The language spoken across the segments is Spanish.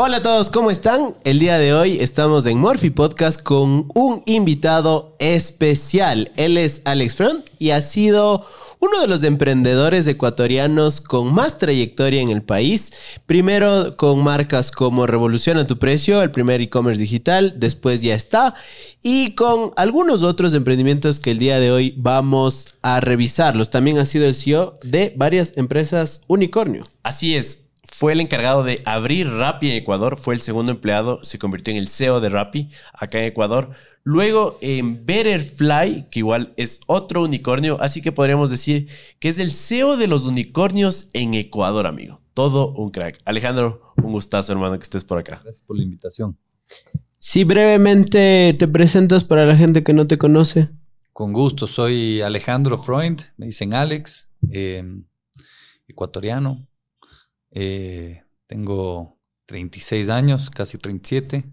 Hola a todos, ¿cómo están? El día de hoy estamos en Morphy Podcast con un invitado especial. Él es Alex Front y ha sido uno de los emprendedores ecuatorianos con más trayectoria en el país. Primero con marcas como Revolución a tu precio, el primer e-commerce digital, después ya está, y con algunos otros emprendimientos que el día de hoy vamos a revisarlos. También ha sido el CEO de varias empresas unicornio. Así es. Fue el encargado de abrir Rappi en Ecuador, fue el segundo empleado, se convirtió en el CEO de Rappi acá en Ecuador. Luego en Betterfly, que igual es otro unicornio, así que podríamos decir que es el CEO de los unicornios en Ecuador, amigo. Todo un crack. Alejandro, un gustazo, hermano, que estés por acá. Gracias por la invitación. Si brevemente te presentas para la gente que no te conoce. Con gusto, soy Alejandro Freund, me dicen Alex, eh, ecuatoriano. Eh, tengo 36 años, casi 37.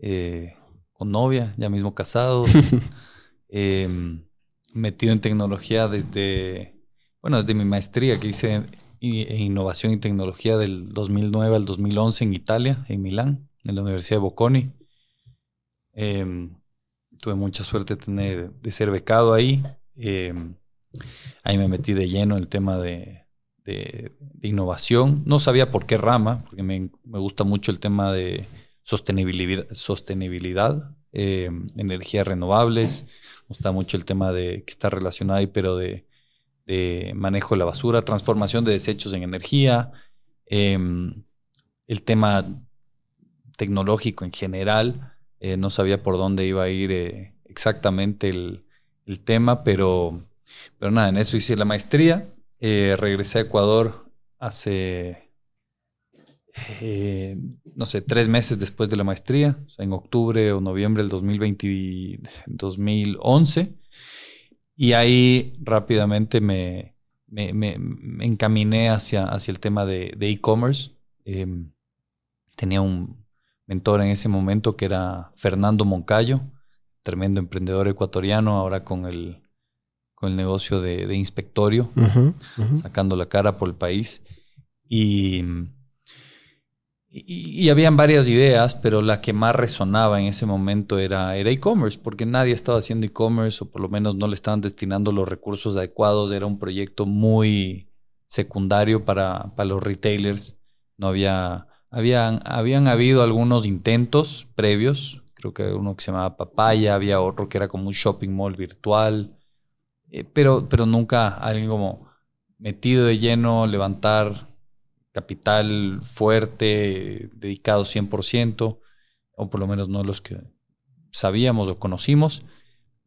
Eh, con novia, ya mismo casado, em, metido en tecnología desde, bueno, desde mi maestría que hice en, innovación y tecnología del 2009 al 2011 en Italia, en Milán, en la Universidad de Bocconi. Em, tuve mucha suerte de, tener, de ser becado ahí. Em, ahí me metí de lleno en el tema de, innovación. No sabía por qué rama, porque me gusta mucho el tema de sostenibilidad, sostenibilidad eh, energías renovables. Me gusta mucho el tema de que está relacionado ahí, pero de, manejo de la basura, transformación de desechos en energía, em, el tema tecnológico en general. Eh, no sabía por dónde iba a ir eh, exactamente el, el, tema, pero, pero nada, en eso hice la maestría. Regresé a Ecuador hace eh, no sé, tres meses después de la maestría, en octubre o noviembre del 2020, 2011. Y ahí rápidamente me, me, encaminé hacia, hacia, el tema de e-commerce. Em, tenía un mentor en ese momento que era Fernando Moncayo, tremendo emprendedor ecuatoriano, ahora con el, con el negocio de, inspectorio, sacando la cara por el país. Y y, habían varias ideas, pero la que más resonaba en ese momento era e-commerce, porque nadie estaba haciendo e-commerce o por lo menos no le estaban destinando los recursos adecuados. Era un proyecto muy secundario para, para los retailers. No había, habían, habían habido algunos intentos previos. Creo que uno que se llamaba Papaya, había otro que era como un shopping mall virtual, eh, pero, pero nunca alguien como metido de lleno, levantar capital fuerte, dedicado 100%, o por lo menos no los que sabíamos o conocimos.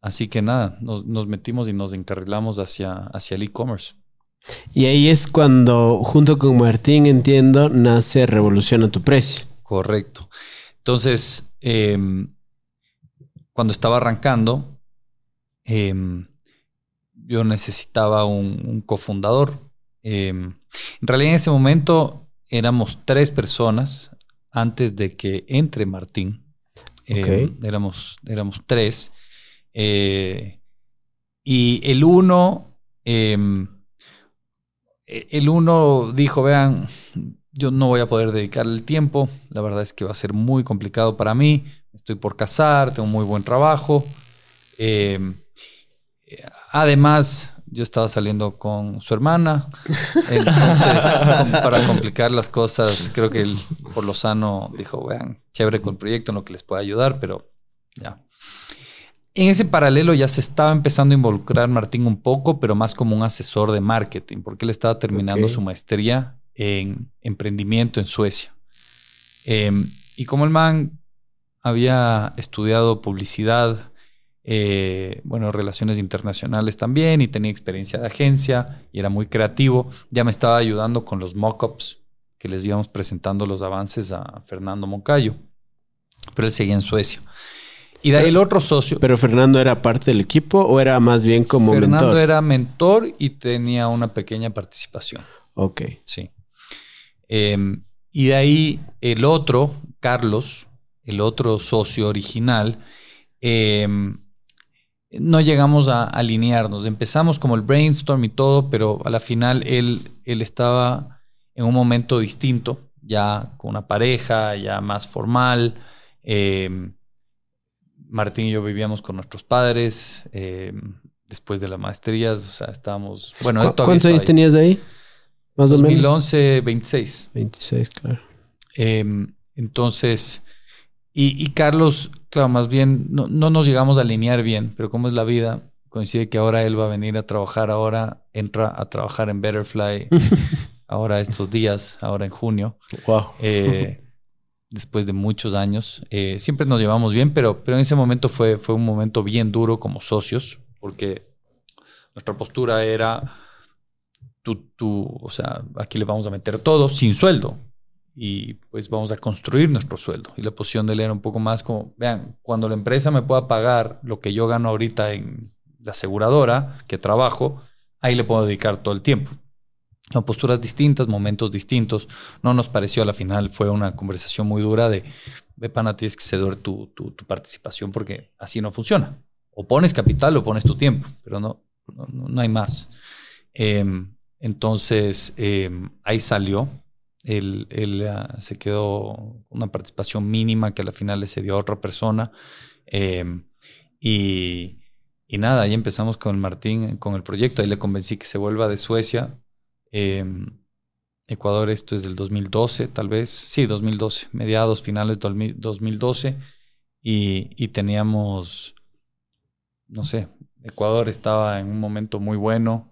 Así que nada, nos, metimos y nos encarrilamos hacia, hacia el e-commerce. Y ahí es cuando, junto con Martín, entiendo, nace Revolución a tu precio. Correcto. Entonces, em, cuando estaba arrancando, em, yo necesitaba un cofundador Em, en realidad en ese momento éramos tres personas antes de que entre Martín. Em, éramos, éramos tres. Eh, y el uno, em, e, el uno dijo, vean, yo no voy a poder dedicarle el tiempo. La verdad es que va a ser muy complicado para mí. Estoy por casar, tengo muy buen trabajo. Además, yo estaba saliendo con su hermana. Entonces, para complicar las cosas, creo que él, por lo sano, dijo, vean, chévere con el proyecto, en lo que les pueda ayudar, pero ya. En ese paralelo ya se estaba empezando a involucrar Martín un poco, pero más como un asesor de marketing, porque él estaba terminando su maestría en emprendimiento en Suecia. Em, y como el man había estudiado publicidad, eh, bueno, relaciones internacionales también y tenía experiencia de agencia y era muy creativo. Ya me estaba ayudando con los mock-ups que les íbamos presentando los avances a Fernando Moncayo, pero él seguía en Suecia. Y de ahí el otro socio. ¿Pero Fernando era parte del equipo o era más bien como mentor? Fernando era mentor y tenía una pequeña participación. Ok. Sí. Em, y de ahí el otro, Carlos, el otro socio original, eh, no llegamos a alinearnos. Empezamos como el brainstorm y todo, pero a la final él, él estaba en un momento distinto. ya con una pareja, ya más formal. Em, Martín y yo vivíamos con nuestros padres em, después de las maestrías, o sea, estábamos... Bueno, ¿Cuántos años tenías ahí? Más o menos. 2011, 26. 26, claro. Em, entonces, y, Carlos, claro, más bien no, no, nos llegamos a alinear bien, pero como es la vida, coincide que ahora él va a venir a trabajar ahora, entra a trabajar en Betterfly ahora estos días, ahora en junio. Wow. Eh, después de muchos años. Eh, siempre nos llevamos bien, pero, pero en ese momento fue, fue un momento bien duro como socios, porque nuestra postura era, tú, tú, o sea, aquí le vamos a meter todo sin sueldo y pues vamos a construir nuestro sueldo. Y la posición de él era un poco más como, vean, cuando la empresa me pueda pagar lo que yo gano ahorita en la aseguradora que trabajo, ahí le puedo dedicar todo el tiempo. Son posturas distintas, momentos distintos. No nos pareció a la final, fue una conversación muy dura de, ve pana, tienes que ceder tu, tu, participación porque así no funciona. O pones capital o pones tu tiempo, pero no, no, hay más. Em, entonces, em, ahí salió. Él, ah, se quedó una participación mínima que a la final le cedió a otra persona. Em, y, nada, ahí empezamos con Martín, con el proyecto. Ahí le convencí que se vuelva de Suecia Em, Ecuador, esto es del 2012, tal vez. Sí, 2012, mediados, finales de 2012. Y, y teníamos, no sé, Ecuador estaba en un momento muy bueno.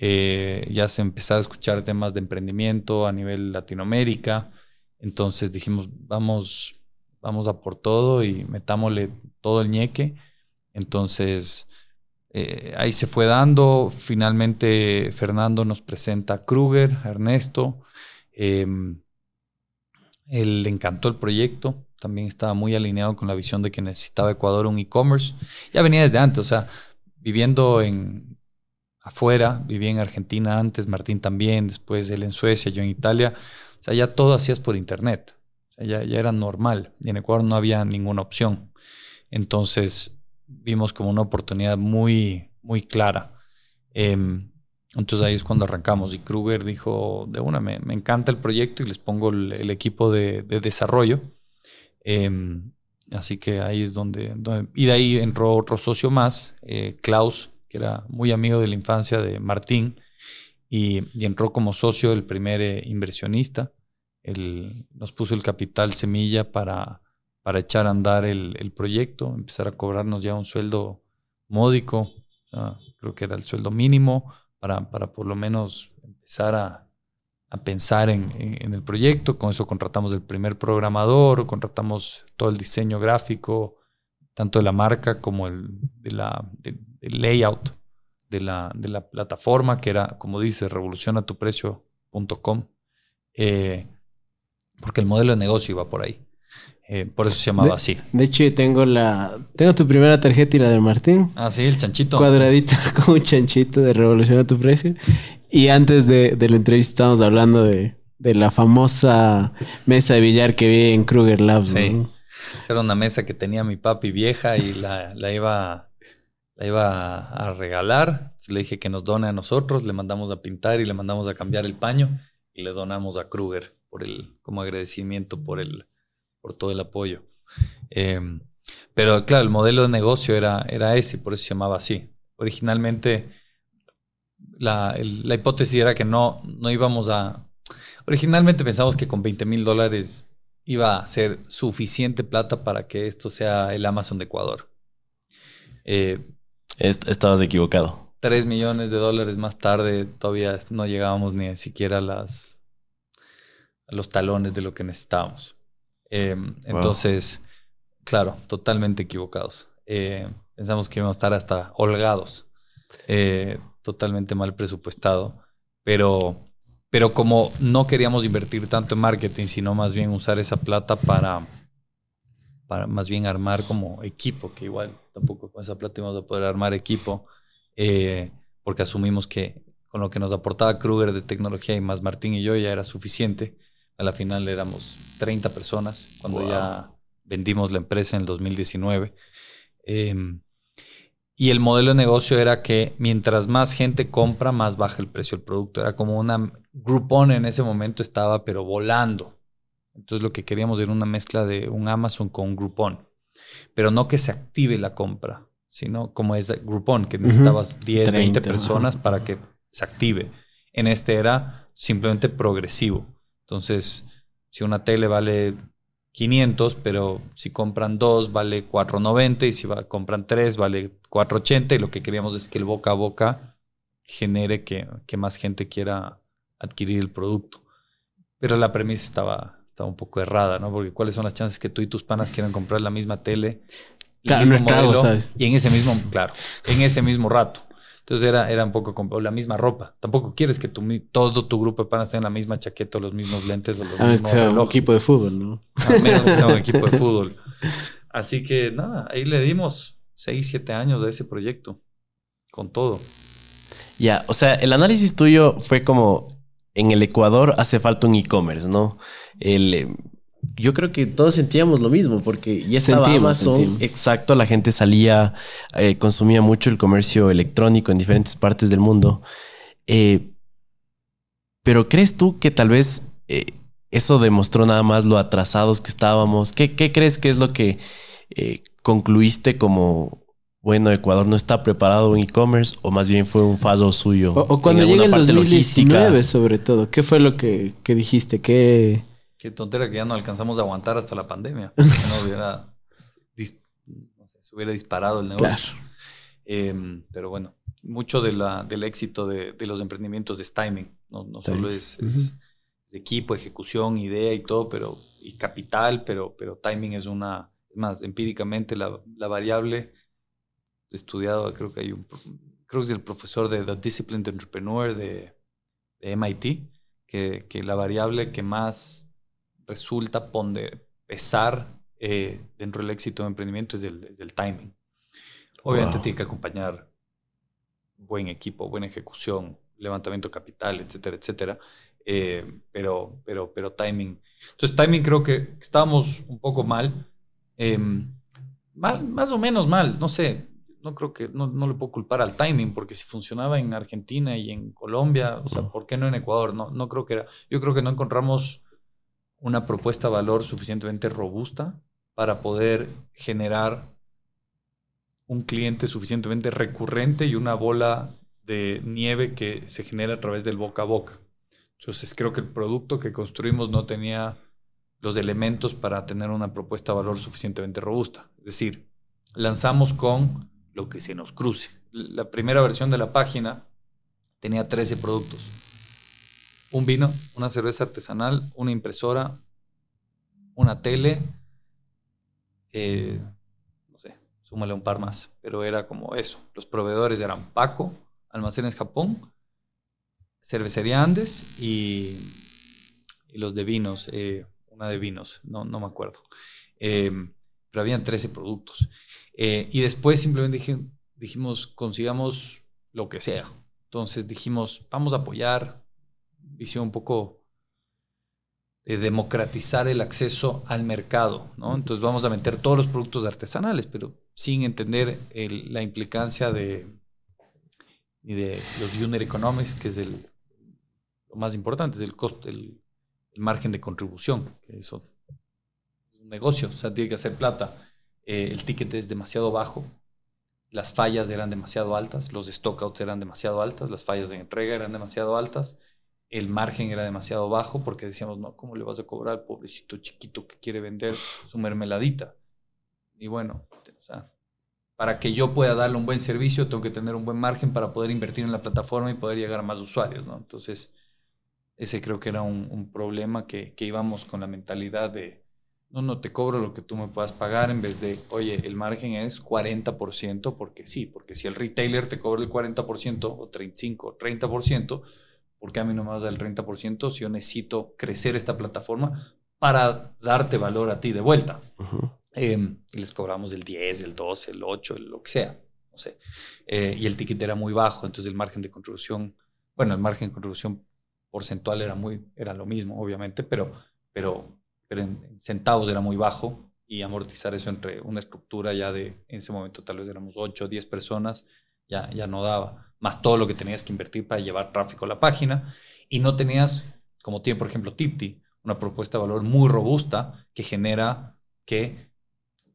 Eh, ya se empezaba a escuchar temas de emprendimiento a nivel Latinoamérica. Entonces dijimos, vamos, vamos a por todo y metámosle todo el ñeque. Entonces, eh, ahí se fue dando. Finalmente Fernando nos presenta a Kruger, a Ernesto. Em, él le encantó el proyecto. También estaba muy alineado con la visión de que necesitaba Ecuador un e-commerce. Ya venía desde antes, o sea, viviendo en afuera, vivía en Argentina antes, Martín también, después él en Suecia, yo en Italia. O sea, ya todo hacías por internet. ya, ya era normal. Y en Ecuador no había ninguna opción. Entonces, vimos como una oportunidad muy, muy clara. Em, entonces ahí es cuando arrancamos y Kruger dijo, de una, me, encanta el proyecto y les pongo el, equipo de, desarrollo. Em, así que ahí es donde, Y de ahí entró otro socio más, eh, Klaus, era muy amigo de la infancia de Martín, y, entró como socio el primer eh, inversionista. Él nos puso el capital semilla para para echar a andar el, proyecto, empezar a cobrarnos ya un sueldo módico, creo que era el sueldo mínimo, para, para por lo menos empezar a, pensar en, el proyecto. Con eso contratamos el primer programador, contratamos todo el diseño gráfico, tanto de la marca como el, de la, del layout de la, de la plataforma, que era, como dice, revolucionatuprecio.com, eh, porque el modelo de negocio iba por ahí. Eh, por eso se llamaba así. De hecho, tengo la. Tengo tu primera tarjeta y la de Martín. Ah, sí, el chanchito. Cuadradito con un chanchito de Revolución a tu precio. Y antes de, la entrevista estábamos hablando de, la famosa mesa de billar que vi en Kruger Labs. Sí. Era una mesa que tenía mi papi vieja y la, iba, la iba a regalar. le dije que nos done a nosotros, le mandamos a pintar y le mandamos a cambiar el paño y le donamos a Kruger por el, como agradecimiento por el por todo el apoyo. Em, pero claro, el modelo de negocio era, era ese, por eso se llamaba así. Originalmente, la, hipótesis era que no, no íbamos a... Originalmente pensamos que con 20 mil dólares iba a ser suficiente plata para que esto sea el Amazon de Ecuador. Eh, estabas equivocado. 3 millones de dólares más tarde todavía no llegábamos ni siquiera a, las, a los talones de lo que necesitábamos. Em, entonces, claro, totalmente equivocados. Eh, pensamos que íbamos a estar hasta holgados, eh, totalmente mal presupuestado, pero, pero como no queríamos invertir tanto en marketing, sino más bien usar esa plata para, para más bien armar como equipo, que igual tampoco con esa plata íbamos a poder armar equipo, eh, porque asumimos que con lo que nos aportaba Kruger de tecnología y más Martín y yo ya era suficiente a la final éramos 30 personas cuando ya vendimos la empresa en el 2019. Em, y el modelo de negocio era que mientras más gente compra, más baja el precio del producto. Era como una Groupon en ese momento estaba, pero volando. Entonces lo que queríamos era una mezcla de un Amazon con un Groupon. Pero no que se active la compra, sino como es Groupon, que necesitabas 10, 20 personas para que se active. En este era simplemente progresivo. Entonces, si una tele vale 500, pero si compran dos vale 490 y si compran tres vale 480 y lo que queríamos es que el boca a boca genere que, que más gente quiera adquirir el producto. Pero la premisa estaba, estaba un poco errada, ¿no? Porque cuáles son las chances que tú y tus panas quieran comprar la misma tele, claro, mismo modelo, y en ese mismo, claro, en ese mismo rato. Entonces era, era un poco la misma ropa. Tampoco quieres que tu, todo tu grupo de panas tenga la misma chaqueta o los mismos lentes o los ah, mismos que sea un equipo de fútbol, ¿no? A menos que sea un equipo de fútbol. Así que nada, ahí le dimos 6, 7 años a ese proyecto. Con todo. Ya, o sea, el análisis tuyo fue como en el Ecuador hace falta un e-commerce, ¿no? El, eh, yo creo que todos sentíamos lo mismo porque ya estaba Amazon, exacto, la gente salía, eh, consumía mucho el comercio electrónico en diferentes partes del mundo. Eh, pero ¿crees tú que tal vez eso demostró nada más lo atrasados que estábamos? ¿Qué, qué crees que es lo que concluiste como bueno, Ecuador no está preparado en e-commerce o más bien fue un fallo suyo. O, cuando llega el 2019 sobre todo, ¿qué fue lo que, dijiste? ¿Qué... Qué tontera que ya no alcanzamos a aguantar hasta la pandemia. no hubiera, se hubiera disparado el negocio. Em, pero bueno, mucho de la, del éxito de, los emprendimientos es timing. No, solo es, equipo, ejecución, idea y todo, pero y capital, pero, pero timing es una, más empíricamente la, la variable estudiado, creo que hay un, creo que es el profesor de The Disciplined Entrepreneur de, MIT, que, que, la variable que más resulta pesar eh, dentro del éxito de emprendimiento es el, timing. Obviamente tiene que acompañar buen equipo, buena ejecución, levantamiento capital, etcétera, etcétera. Eh, pero, pero, pero timing. Entonces, timing creo que estábamos un poco mal. Em, mal, más o menos mal, no sé no creo que, no, no, le puedo culpar al timing, porque si funcionaba en Argentina y en Colombia, o sea, ¿por qué no en Ecuador? No, no creo que era. Yo creo que no encontramos una propuesta de valor suficientemente robusta para poder generar un cliente suficientemente recurrente y una bola de nieve que se genera a través del boca a boca. Entonces creo que el producto que construimos no tenía los elementos para tener una propuesta de valor suficientemente robusta. Es decir, lanzamos con lo que se nos cruce. La primera versión de la página tenía 13 productos. Un vino, una cerveza artesanal, una impresora, una tele, eh, no sé, súmale un par más, pero era como eso. Los proveedores eran Paco, Almacenes Japón, Cervecería Andes y, los de vinos, eh, una de vinos, no, no me acuerdo. Eh, pero habían 13 productos. Eh, y después simplemente dijimos, consigamos lo que sea. Entonces dijimos, vamos a apoyar, visión un poco de democratizar el acceso al mercado, ¿no? Entonces vamos a meter todos los productos artesanales, pero sin entender la implicancia de, de los unit economics, que es el, lo más importante, es el costo, el, margen de contribución, que eso es un negocio, o sea, tiene que hacer plata. Eh, el ticket es demasiado bajo, las fallas eran demasiado altas, los stockouts eran demasiado altas, las fallas de entrega eran demasiado altas, el margen era demasiado bajo porque decíamos, no, ¿cómo le vas a cobrar al pobrecito chiquito que quiere vender su mermeladita? Y bueno, para que yo pueda darle un buen servicio, tengo que tener un buen margen para poder invertir en la plataforma y poder llegar a más usuarios, ¿no? Entonces, ese creo que era un, problema que, íbamos con la mentalidad de, no, no te cobro lo que tú me puedas pagar en vez de, oye, el margen es 40%, porque sí, porque si el retailer te cobra el 40% o 35 o 30%, ¿por qué a mí no me vas a dar el 30% si yo necesito crecer esta plataforma para darte valor a ti de vuelta? Y les cobramos el 10, el 12, el 8, el lo que sea, no sé. Eh, y el ticket era muy bajo, entonces el margen de contribución, bueno, el margen de contribución porcentual era muy, era lo mismo, obviamente, pero, pero pero en, centavos era muy bajo y amortizar eso entre una estructura ya de, en ese momento tal vez éramos 8 o 10 personas, ya, ya no daba, más todo lo que tenías que invertir para llevar tráfico a la página y no tenías, como tiene por ejemplo Tipti, una propuesta de valor muy robusta que genera que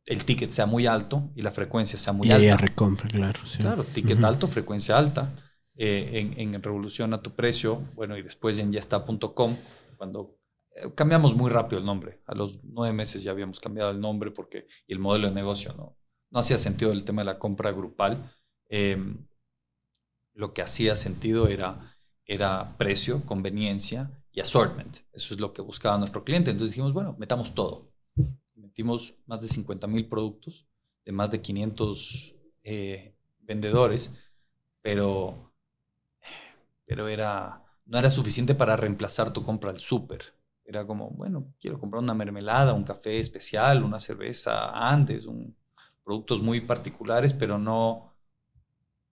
el ticket sea muy alto y la frecuencia sea muy y alta. ella recompra, claro. sí. Claro, ticket alto, frecuencia alta. Eh, en, en Revolución a tu precio, bueno, y después en yasta.com, cuando cambiamos muy rápido el nombre. A los nueve meses ya habíamos cambiado el nombre porque y el modelo de negocio no, hacía sentido el tema de la compra grupal. Eh, lo que hacía sentido era, precio, conveniencia y assortment. Eso es lo que buscaba nuestro cliente. Entonces dijimos, bueno, metamos todo. Metimos más de 50 mil productos de más de 500 eh, vendedores, pero, pero era, no era suficiente para reemplazar tu compra al súper. Era como, bueno, quiero comprar una mermelada, un café especial, una cerveza Andes, un, productos muy particulares, pero no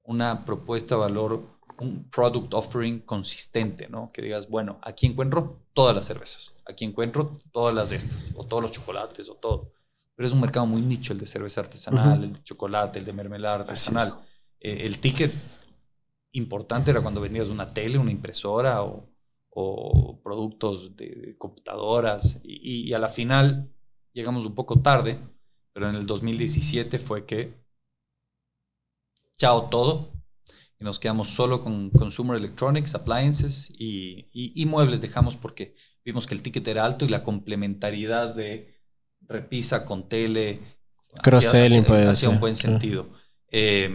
una propuesta de valor, un product offering consistente, ¿no? Que digas, bueno, aquí encuentro todas las cervezas, aquí encuentro todas las de estas, o todos los chocolates, o todo. Pero es un mercado muy nicho el de cerveza artesanal, el de chocolate, el de mermelada artesanal. Eh, el ticket importante era cuando vendías una tele, una impresora o, o productos de, de computadoras. Y, y a la final llegamos un poco tarde, pero en el 2017 fue que chao todo y nos quedamos solo con consumer electronics, appliances y, y- y muebles dejamos porque vimos que el ticket era alto y la complementariedad de repisa con tele Cross-selling hacía- un buen claro. sentido. Eh,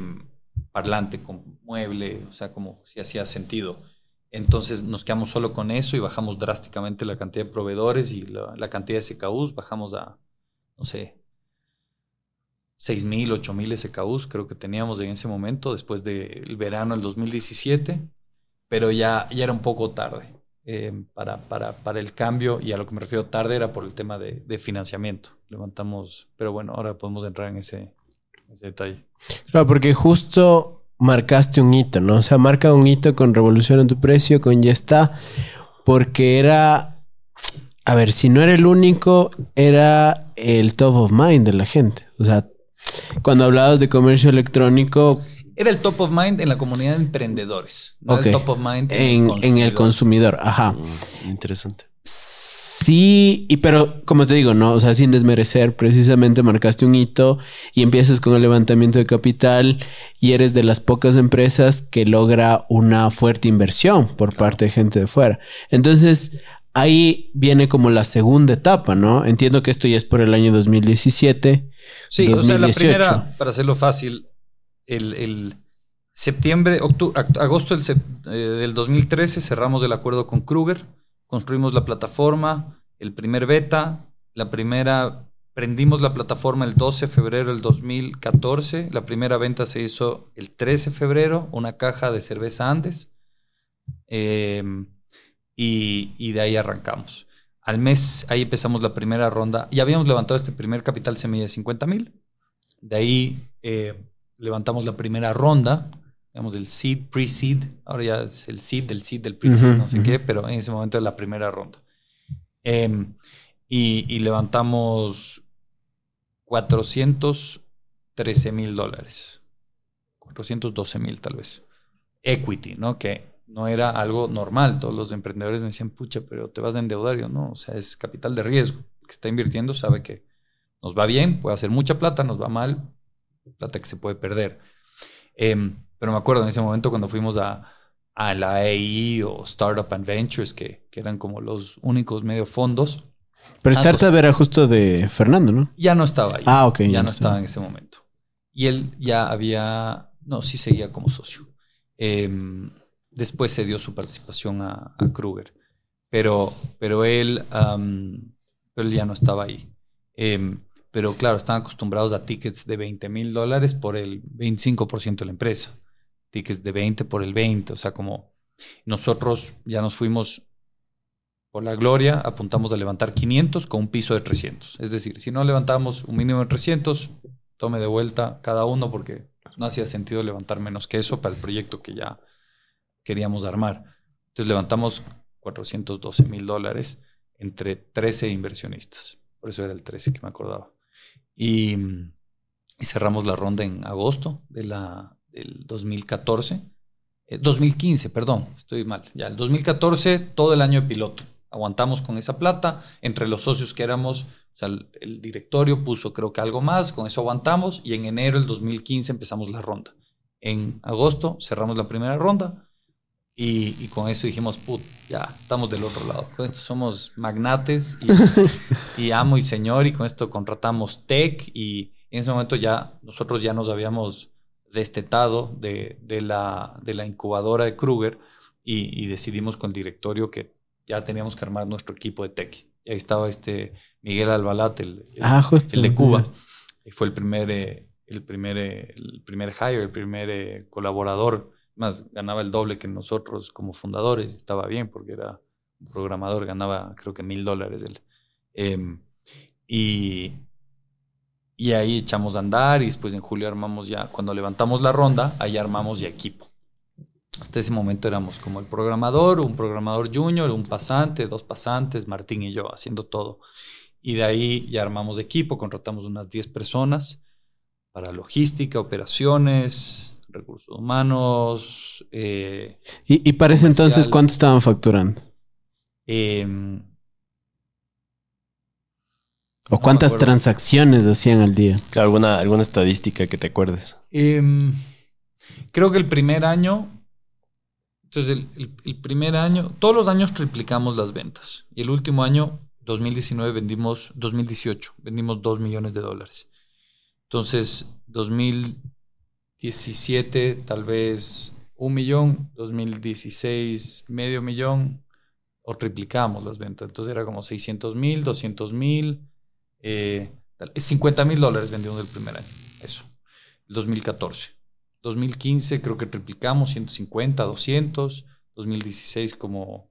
parlante con mueble, o sea, como si hacía sentido. Entonces nos quedamos solo con eso y bajamos drásticamente la cantidad de proveedores y la, cantidad de SKUs. Bajamos a, no sé, 6.000, 8.000 SKUs creo que teníamos en ese momento, después del verano del 2017, pero ya, ya era un poco tarde eh, para, para, para el cambio y a lo que me refiero tarde era por el tema de, de financiamiento. Levantamos, pero bueno, ahora podemos entrar en ese, ese detalle. Claro, porque justo marcaste un hito, ¿no? O sea, marca un hito con Revolución en tu precio, con Ya está, porque era, a ver, si no era el único, era el top of mind de la gente. O sea, cuando hablabas de comercio electrónico Era el top of mind en la comunidad de emprendedores, no era Ok. el top of mind en, en el consumidor, ajá. Mm, Interesante. Sí, y pero como te digo, no, o sea, sin desmerecer, precisamente marcaste un hito y empiezas con el levantamiento de capital y eres de las pocas empresas que logra una fuerte inversión por parte de gente de fuera. Entonces, ahí viene como la segunda etapa, ¿no? Entiendo que esto ya es por el año 2017. Sí, o sea, la 2018. primera, para hacerlo fácil, el, el septiembre, octu- act- agosto del, eh, del 2013 cerramos el acuerdo con Kruger, construimos la plataforma, el primer beta, la primera, prendimos la plataforma el 12 de febrero del 2014, la primera venta se hizo el 13 de febrero, una caja de cerveza Andes, y, y de ahí arrancamos. Al mes, ahí empezamos la primera ronda. Ya habíamos levantado este primer capital semilla de 50 mil. De ahí eh, levantamos la primera ronda, digamos el seed, pre-seed. Ahora ya es el seed, del seed, del pre-seed, no sé ujú. qué, pero en ese momento era la primera ronda. Em, y, y levantamos 413 mil dólares. 412 mil tal vez. Equity, ¿no? Que no era algo normal. Todos los emprendedores me decían, pucha, pero te vas a endeudar. Yo, no, o sea, es capital de riesgo. El que está invirtiendo sabe que nos va bien, puede hacer mucha plata, nos va mal, plata que se puede perder. Em, pero me acuerdo en ese momento cuando fuimos a, a la AE o Startup and Ventures, que, que eran como los únicos medio fondos, Pero Ah, Startup era justo de Fernando, ¿no? ya no estaba ahí. Ah, ok, Ya, ya no estaba estaba. en ese momento. Y él ya había, no, sí seguía como socio. Em, después se dio su participación a, a Kruger. Pero, pero él, pero él ya no estaba ahí. Em, pero claro, están acostumbrados a tickets de 20 mil dólares por el 25% de la empresa. Tickets de 20 por el 20. O sea, como nosotros ya nos fuimos por la gloria, apuntamos a levantar 500 con un piso de 300. Es decir, si no levantamos un mínimo de 300, tome de vuelta cada uno porque no hacía sentido levantar menos que eso para el proyecto que ya queríamos armar. Entonces levantamos 412 mil dólares entre 13 inversionistas. Por eso era el 13 que me acordaba. Y, y cerramos la ronda en agosto de la, del 2014. Eh, 2015, perdón, estoy mal. Ya, el 2014, todo el año de piloto. aguantamos con esa plata. Entre los socios que éramos, o sea, el, el directorio puso creo que algo más, con eso aguantamos y en enero del 2015 empezamos la ronda. En agosto cerramos la primera ronda y, y con eso dijimos, put, ya estamos del otro lado. Con esto somos magnates y, y amo y señor y con esto contratamos tech y en ese momento ya nosotros ya nos habíamos destetado de, de la, de la incubadora de Kruger y, y decidimos con el directorio que ya teníamos que armar nuestro equipo de tech. Y ahí estaba este Miguel Albalat, el, el, Ah, justo. el de Cuba. Y fue el primer, eh, el primer, eh, el primer hire, el primer eh, colaborador. Más ganaba el doble que nosotros como fundadores. Estaba bien porque era un programador, ganaba creo que mil dólares él. Em, y, y ahí echamos a andar y después en julio armamos ya, cuando levantamos la ronda, ahí armamos ya equipo. Hasta ese momento éramos como el programador, un programador junior, un pasante, dos pasantes, Martín y yo haciendo todo. Y de ahí ya armamos equipo, contratamos unas 10 personas para logística, operaciones, recursos humanos. eh, ¿Y, y para ese entonces cuánto estaban facturando? em, ¿O cuántas transacciones hacían al día? Claro, alguna, alguna estadística que te acuerdes. Em, creo que el primer año, entonces el, el- el primer año, todos los años triplicamos las ventas. Y el último año, 2019, vendimos, 2018, vendimos 2 millones de dólares. Entonces, 2017 tal vez un millón, 2016 medio millón, o triplicamos las ventas. Entonces era como 600 mil, 200 mil, eh, 50 mil dólares vendimos el primer año. Eso, el 2014. 2015 creo que triplicamos, 150, 200. 2016 como,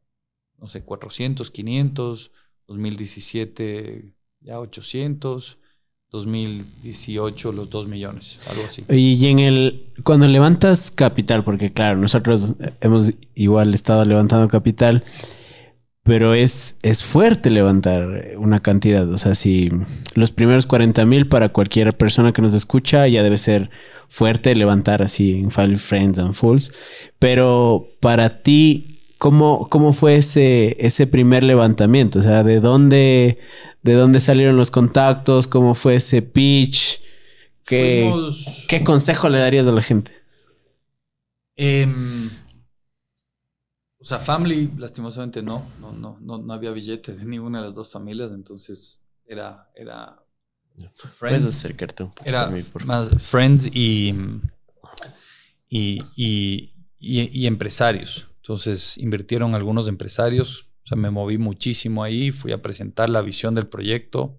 no sé, 400, 500. 2017 ya 800. 2018 los 2 millones, algo así. Y en el cuando levantas capital, porque claro, nosotros hemos igual estado levantando capital, pero es, es fuerte levantar una cantidad. O sea, si los primeros 40 mil para cualquier persona que nos escucha ya debe ser fuerte levantar así en Family Friends and Fools. Pero para ti, ¿cómo, cómo fue ese, ese primer levantamiento? O sea, ¿de dónde, ¿de dónde salieron los contactos? ¿Cómo fue ese pitch? ¿Qué, Fuimos- ¿Qué consejo le darías a la gente? Em, o sea, Family, lastimosamente no, no, no, no, no había billete de ninguna de las dos familias, entonces era, era Puedes Friends, acercarte un poquito era a mí, por más favor. Friends y, y, y, y- y empresarios. Entonces invirtieron algunos empresarios, o sea, me moví muchísimo ahí, fui a presentar la visión del proyecto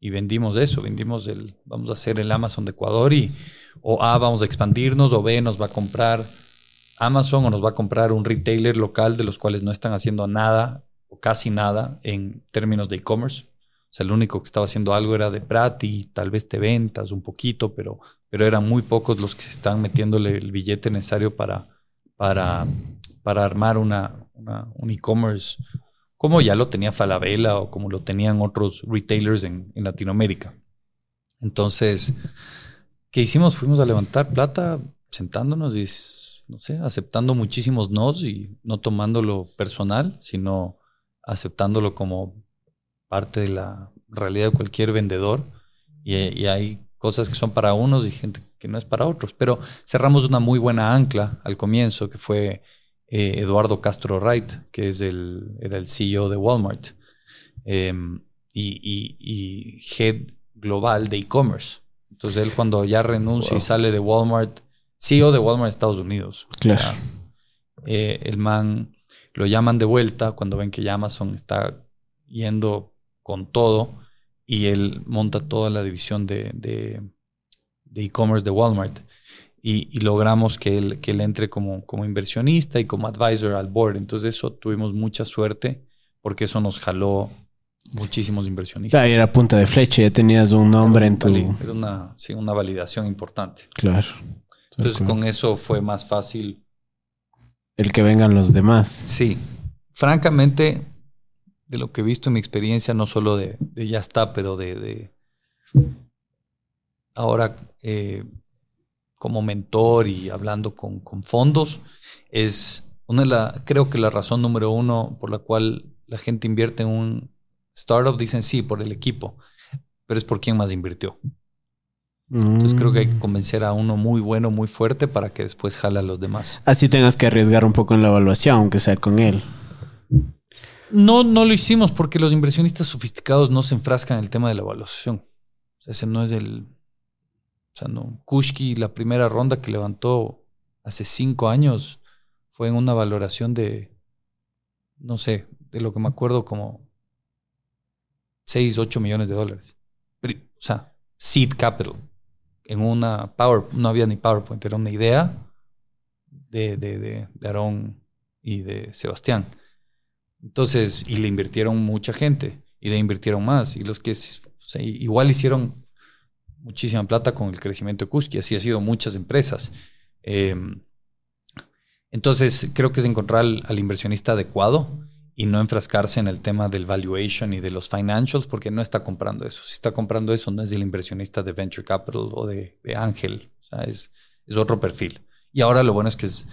y vendimos eso, vendimos el, vamos a hacer el Amazon de Ecuador y o A, vamos a expandirnos, o B, nos va a comprar Amazon o nos va a comprar un retailer local de los cuales no están haciendo nada o casi nada en términos de e-commerce. O sea, el único que estaba haciendo algo era de Prat y tal vez te ventas un poquito, pero, pero eran muy pocos los que se estaban metiéndole el billete necesario para, para, para armar una, un e-commerce como ya lo tenía Falabella o como lo tenían otros retailers en, en Latinoamérica. Entonces, ¿qué hicimos? Fuimos a levantar plata sentándonos y, no sé, aceptando muchísimos nos y no tomándolo personal, sino aceptándolo como parte de la realidad de cualquier vendedor. Y, y hay cosas que son para unos y gente que no es para otros. Pero cerramos una muy buena ancla al comienzo, que fue eh, Eduardo Castro Wright, que es el, era el CEO de Walmart em, y, y- y head global de e-commerce. Entonces él cuando ya renuncia Wow. y sale de Walmart, CEO de Walmart Estados Unidos. Claro. O sea, eh, el man lo llaman de vuelta cuando ven que ya Amazon está yendo con todo y él monta toda la división de de- de e-commerce de, Walmart y, y logramos que él, que él entre como, como inversionista y como advisor al board. Entonces eso tuvimos mucha suerte porque eso nos jaló muchísimos inversionistas. Claro, era punta de flecha, ya tenías un nombre en tu... Era una, sí, una validación importante. Claro. Entonces con eso fue más fácil El que vengan los demás. Sí, francamente, de lo que he visto en mi experiencia, no solo de, de ya está, pero de, de ahora eh, como mentor y hablando con, con fondos, es una de la, creo que la razón número uno por la cual la gente invierte en un startup, dicen sí, por el equipo, pero es por quién más invirtió. Entonces creo que hay que convencer a uno muy bueno, muy fuerte para que después jale a los demás. Así tengas que arriesgar un poco en la evaluación, aunque sea con él. No, no lo hicimos porque los inversionistas sofisticados no se enfrascan en el tema de la evaluación. O sea, ese no es el. O sea, no. Kushki, la primera ronda que levantó hace cinco años, fue en una valoración de. No sé, de lo que me acuerdo, como 6, 8 millones de dólares. o sea, seed capital en una Power, no había ni PowerPoint, era una idea de, de, de, Aarón y de Sebastián. Entonces, y le invirtieron mucha gente, y le invirtieron más, y los que igual hicieron muchísima plata con el crecimiento de Kuski, así ha sido muchas empresas. Em, entonces, creo que es encontrar al inversionista adecuado y no enfrascarse en el tema del valuation y de los financials porque no está comprando eso. Si está comprando eso, no es el inversionista de venture capital o de, ángel. O sea, es, es, otro perfil. Y ahora lo bueno es que es,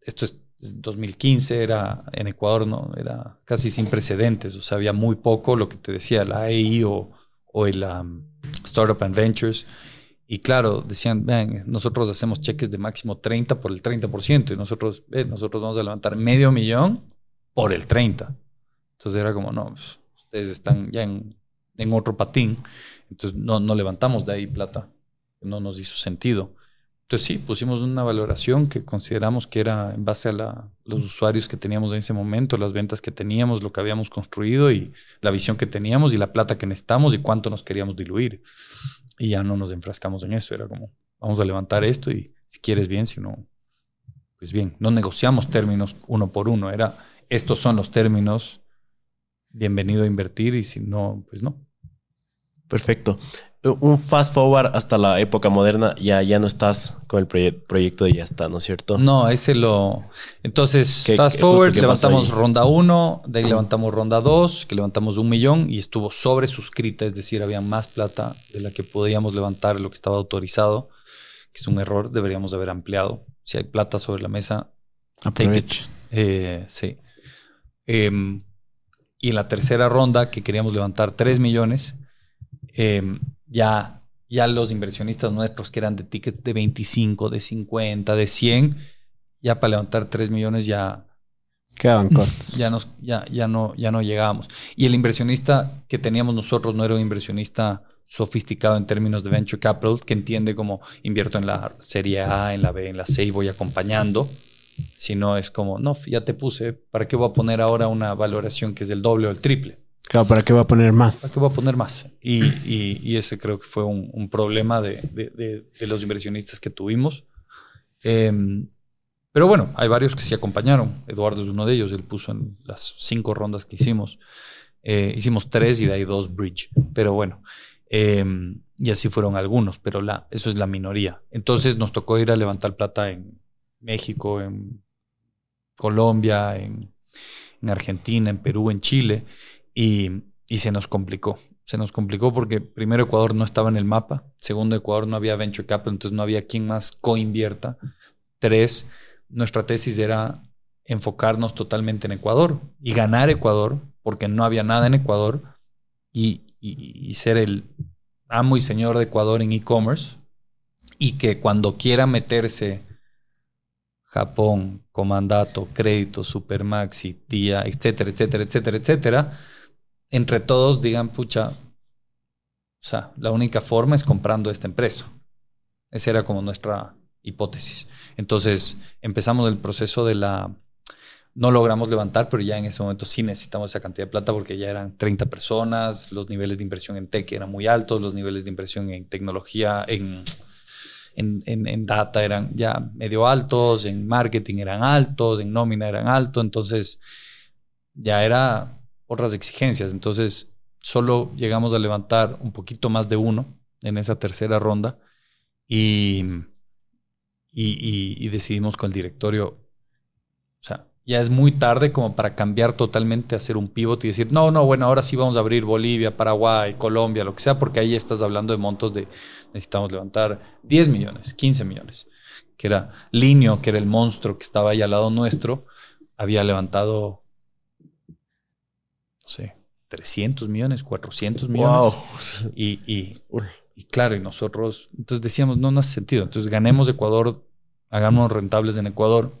esto es 2015, era en Ecuador, no era casi sin precedentes. O sea, había muy poco, lo que te decía, la AEI o, o el um, Startup and Ventures. Y claro, decían, vean, nosotros hacemos cheques de máximo 30 por el 30% y nosotros, nosotros vamos a levantar medio millón por el 30. Entonces era como, no, pues, ustedes están ya en, otro patín, entonces no, no levantamos de ahí plata, no nos hizo sentido. Entonces sí, pusimos una valoración que consideramos que era en base a la, los usuarios que teníamos en ese momento, las ventas que teníamos, lo que habíamos construido y la visión que teníamos y la plata que necesitamos y cuánto nos queríamos diluir. Y ya no nos enfrascamos en eso, era como, vamos a levantar esto y si quieres bien, si no, pues bien, no negociamos términos uno por uno, era estos son los términos, bienvenido a invertir y si no, pues no. Perfecto. Un fast forward hasta la época moderna, ya, ya no estás con el proyecto de ya está, ¿no es cierto? No, ese lo... Entonces, fast forward, levantamos ronda 1, de ahí levantamos ronda 2, que levantamos un millón y estuvo sobre suscrita, es decir, había más plata de la que podíamos levantar lo que estaba autorizado, que es un error, deberíamos haber ampliado. Si hay plata sobre la mesa. Eh, sí. Em, y en la tercera ronda, que queríamos levantar 3 millones, em, ya, ya los inversionistas nuestros que eran de tickets de 25, de 50, de 100, ya para levantar 3 millones ya... Quedaban cortos. Ya, nos, ya, ya, no, ya no llegábamos. Y el inversionista que teníamos nosotros no era un inversionista sofisticado en términos de venture capital, que entiende cómo invierto en la serie A, en la B, en la C y voy acompañando. Si no es como, no, ya te puse, ¿para qué voy a poner ahora una valoración que es del doble o el triple? Claro, ¿para qué voy a poner más? ¿Para qué voy a poner más? Y, y, ese creo que fue un, problema de, de, de, los inversionistas que tuvimos. Em, pero bueno, hay varios que sí acompañaron. Eduardo es uno de ellos, él puso en las cinco rondas que hicimos. Eh, hicimos tres y de ahí dos bridge. Pero bueno, em, y así fueron algunos, pero la, eso es la minoría. Entonces nos tocó ir a levantar plata en, México, en Colombia, en, Argentina, en Perú, en Chile, y, se nos complicó. Se nos complicó porque primero Ecuador no estaba en el mapa, segundo Ecuador no había venture capital, entonces no había quien más coinvierta. Tres, nuestra tesis era enfocarnos totalmente en Ecuador y ganar Ecuador, porque no había nada en Ecuador, y, y ser el amo y señor de Ecuador en e-commerce, y que cuando quiera meterse Japón, Comandato, Crédito, Supermaxi, Tía, etcétera, etcétera, etcétera, etcétera, entre todos digan, pucha, o sea, la única forma es comprando esta empresa. Esa era como nuestra hipótesis. Entonces empezamos el proceso de la... No logramos levantar, pero ya en ese momento sí necesitamos esa cantidad de plata porque ya eran 30 personas, los niveles de inversión en tech eran muy altos, los niveles de inversión en tecnología, en en, data eran ya medio altos, en marketing eran altos, en nómina eran altos, entonces ya era otras exigencias. Entonces solo llegamos a levantar un poquito más de uno en esa tercera ronda y, y, decidimos con el directorio, o sea, ya es muy tarde como para cambiar totalmente, hacer un pivot y decir, no, no, bueno, ahora sí vamos a abrir Bolivia, Paraguay, Colombia, lo que sea, porque ahí estás hablando de montos de necesitamos levantar 10 millones, 15 millones, que era Linio, que era el monstruo que estaba ahí al lado nuestro, había levantado no sé, 300 millones, 400 millones. Wow. Y, y, y claro, y nosotros, entonces decíamos, no, no hace sentido. Entonces ganemos Ecuador, hagamos rentables en Ecuador,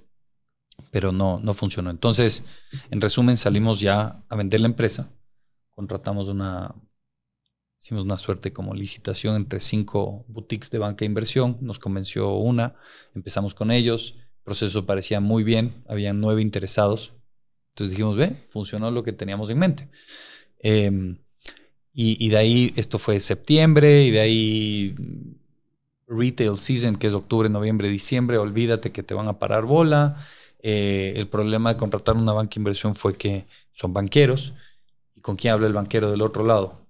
pero no, no funcionó. Entonces, en resumen, salimos ya a vender la empresa, contratamos una, hicimos una suerte como licitación entre cinco boutiques de banca de inversión, nos convenció una, empezamos con ellos, el proceso parecía muy bien, habían nueve interesados. Entonces dijimos, ve, funcionó lo que teníamos en mente. Eh, y, de ahí, esto fue septiembre, y de ahí retail season, que es octubre, noviembre, diciembre, olvídate que te van a parar bola. Eh, el problema de contratar una banca de inversión fue que son banqueros. ¿Y con quién habla el banquero del otro lado?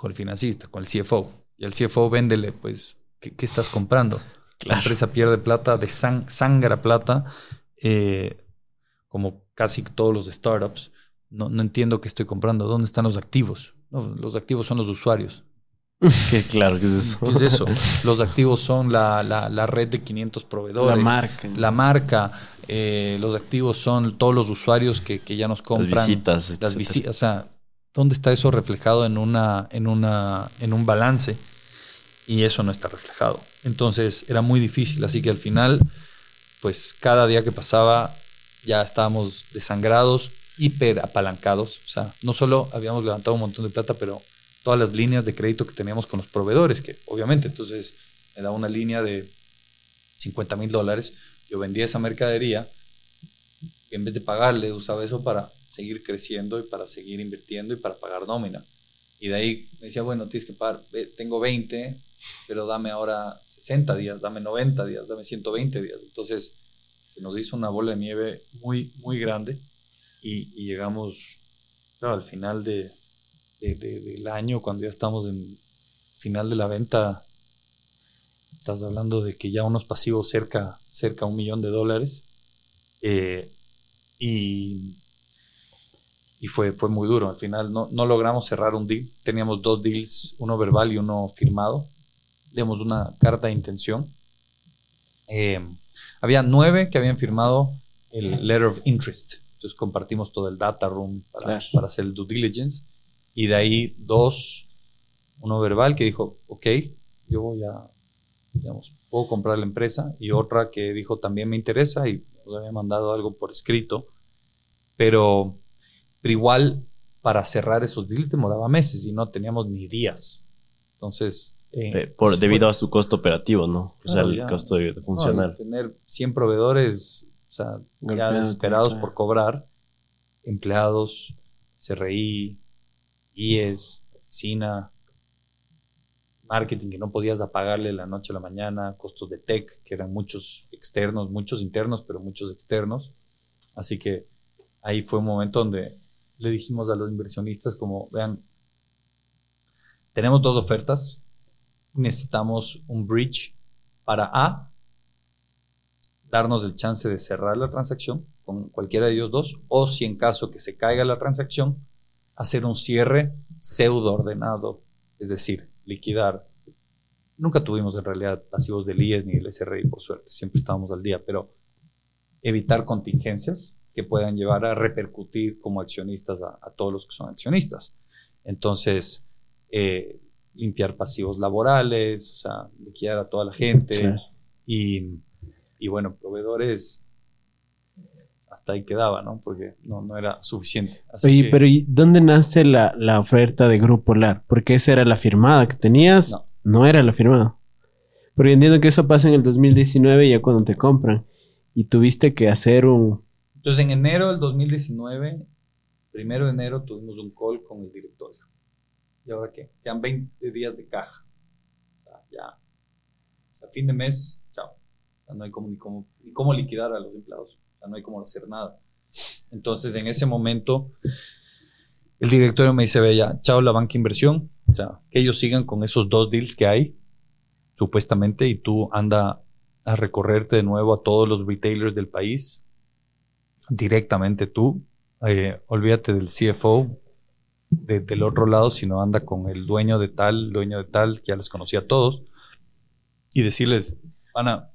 Con el financista, con el CFO. Y el CFO véndele, pues, ¿qué, qué estás comprando? Claro. La empresa pierde plata, de sang sangra plata, eh, como casi todos los startups no, no entiendo qué estoy comprando. ¿Dónde están los activos? No, los activos son los usuarios. ¿Qué, claro, ¿qué es eso? ¿Qué es eso? Los activos son la, la, la red de 500 proveedores. La marca. La marca. Eh, los activos son todos los usuarios que, que ya nos compran. Las visitas. Las visitas. O sea, ¿dónde está eso reflejado en, una, en, una, en un balance? Y eso no está reflejado. Entonces era muy difícil. Así que al final, pues cada día que pasaba ya estábamos desangrados hiper apalancados. O sea, no solo habíamos levantado un montón de plata, pero todas las líneas de crédito que teníamos con los proveedores, que obviamente entonces me daba una línea de 50 mil dólares, yo vendía esa mercadería y en vez de pagarle usaba eso para seguir creciendo y para seguir invirtiendo y para pagar nómina. Y de ahí me decía, bueno, tienes que pagar, tengo 20, pero dame ahora 60 días, dame 90 días, dame 120 días. Entonces se nos hizo una bola de nieve muy, muy grande y, y llegamos claro, al final de, de, de, del año, cuando ya estamos en final de la venta, estás hablando de que ya unos pasivos cerca, cerca a un millón de dólares. Eh, y, y fue, fue muy duro. Al final no, no, logramos cerrar un deal. Teníamos dos deals, uno verbal y uno firmado. Digamos una carta de intención. Eh, había nueve que habían firmado el letter of interest. Entonces compartimos todo el data room para, claro. para hacer el due diligence. Y de ahí dos, uno verbal que dijo, ok, yo voy a, digamos, puedo comprar la empresa. Y otra que dijo, también me interesa y nos había mandado algo por escrito. Pero, pero igual para cerrar esos deals demoraba meses y no teníamos ni días. Entonces... Eh, por, debido fue, a su costo operativo, ¿no? O sea, el ya, costo de, de funcionar. No, tener 100 proveedores, o sea, ya desesperados por cobrar, empleados, CRI, IES, oficina, marketing que no podías apagarle la noche a la mañana, costos de tech, que eran muchos externos, muchos internos, pero muchos externos. Así que ahí fue un momento donde le dijimos a los inversionistas como, vean, tenemos dos ofertas, necesitamos un bridge para A, darnos el chance de cerrar la transacción con cualquiera de ellos dos, o si en caso que se caiga la transacción, hacer un cierre pseudo ordenado, es decir, liquidar. Nunca tuvimos en realidad pasivos del IES ni del SRI, por suerte, siempre estábamos al día, pero evitar contingencias que puedan llevar a repercutir como accionistas a, a todos los que son accionistas. Entonces, eh, limpiar pasivos laborales, o sea, liquidar a toda la gente sí. y, y, bueno, proveedores hasta ahí quedaba, ¿no? Porque no, no era suficiente. Así Oye, que, pero ¿y dónde nace la, la, oferta de Grupo Polar? Porque esa era la firmada que tenías, no, no era la firmada. Yo entiendo que eso pasa en el 2019 ya cuando te compran y tuviste que hacer un... Entonces en enero del 2019, primero de enero, tuvimos un call con el directorio. ¿Y ahora qué? Quedan 20 días de caja. Ya. A fin de mes, chao. No hay como, ni, cómo, ni cómo liquidar a los empleados. Sea, no hay cómo hacer nada. Entonces, en ese momento, el directorio me dice, ve ya, chao la banca inversión. O sea, que ellos sigan con esos dos deals que hay, supuestamente, y tú anda a recorrerte de nuevo a todos los retailers del país, directamente tú. Eh, olvídate del CFO, de, del otro lado, sino anda con el dueño de tal, dueño de tal, que ya les conocía a todos, y decirles, Ana,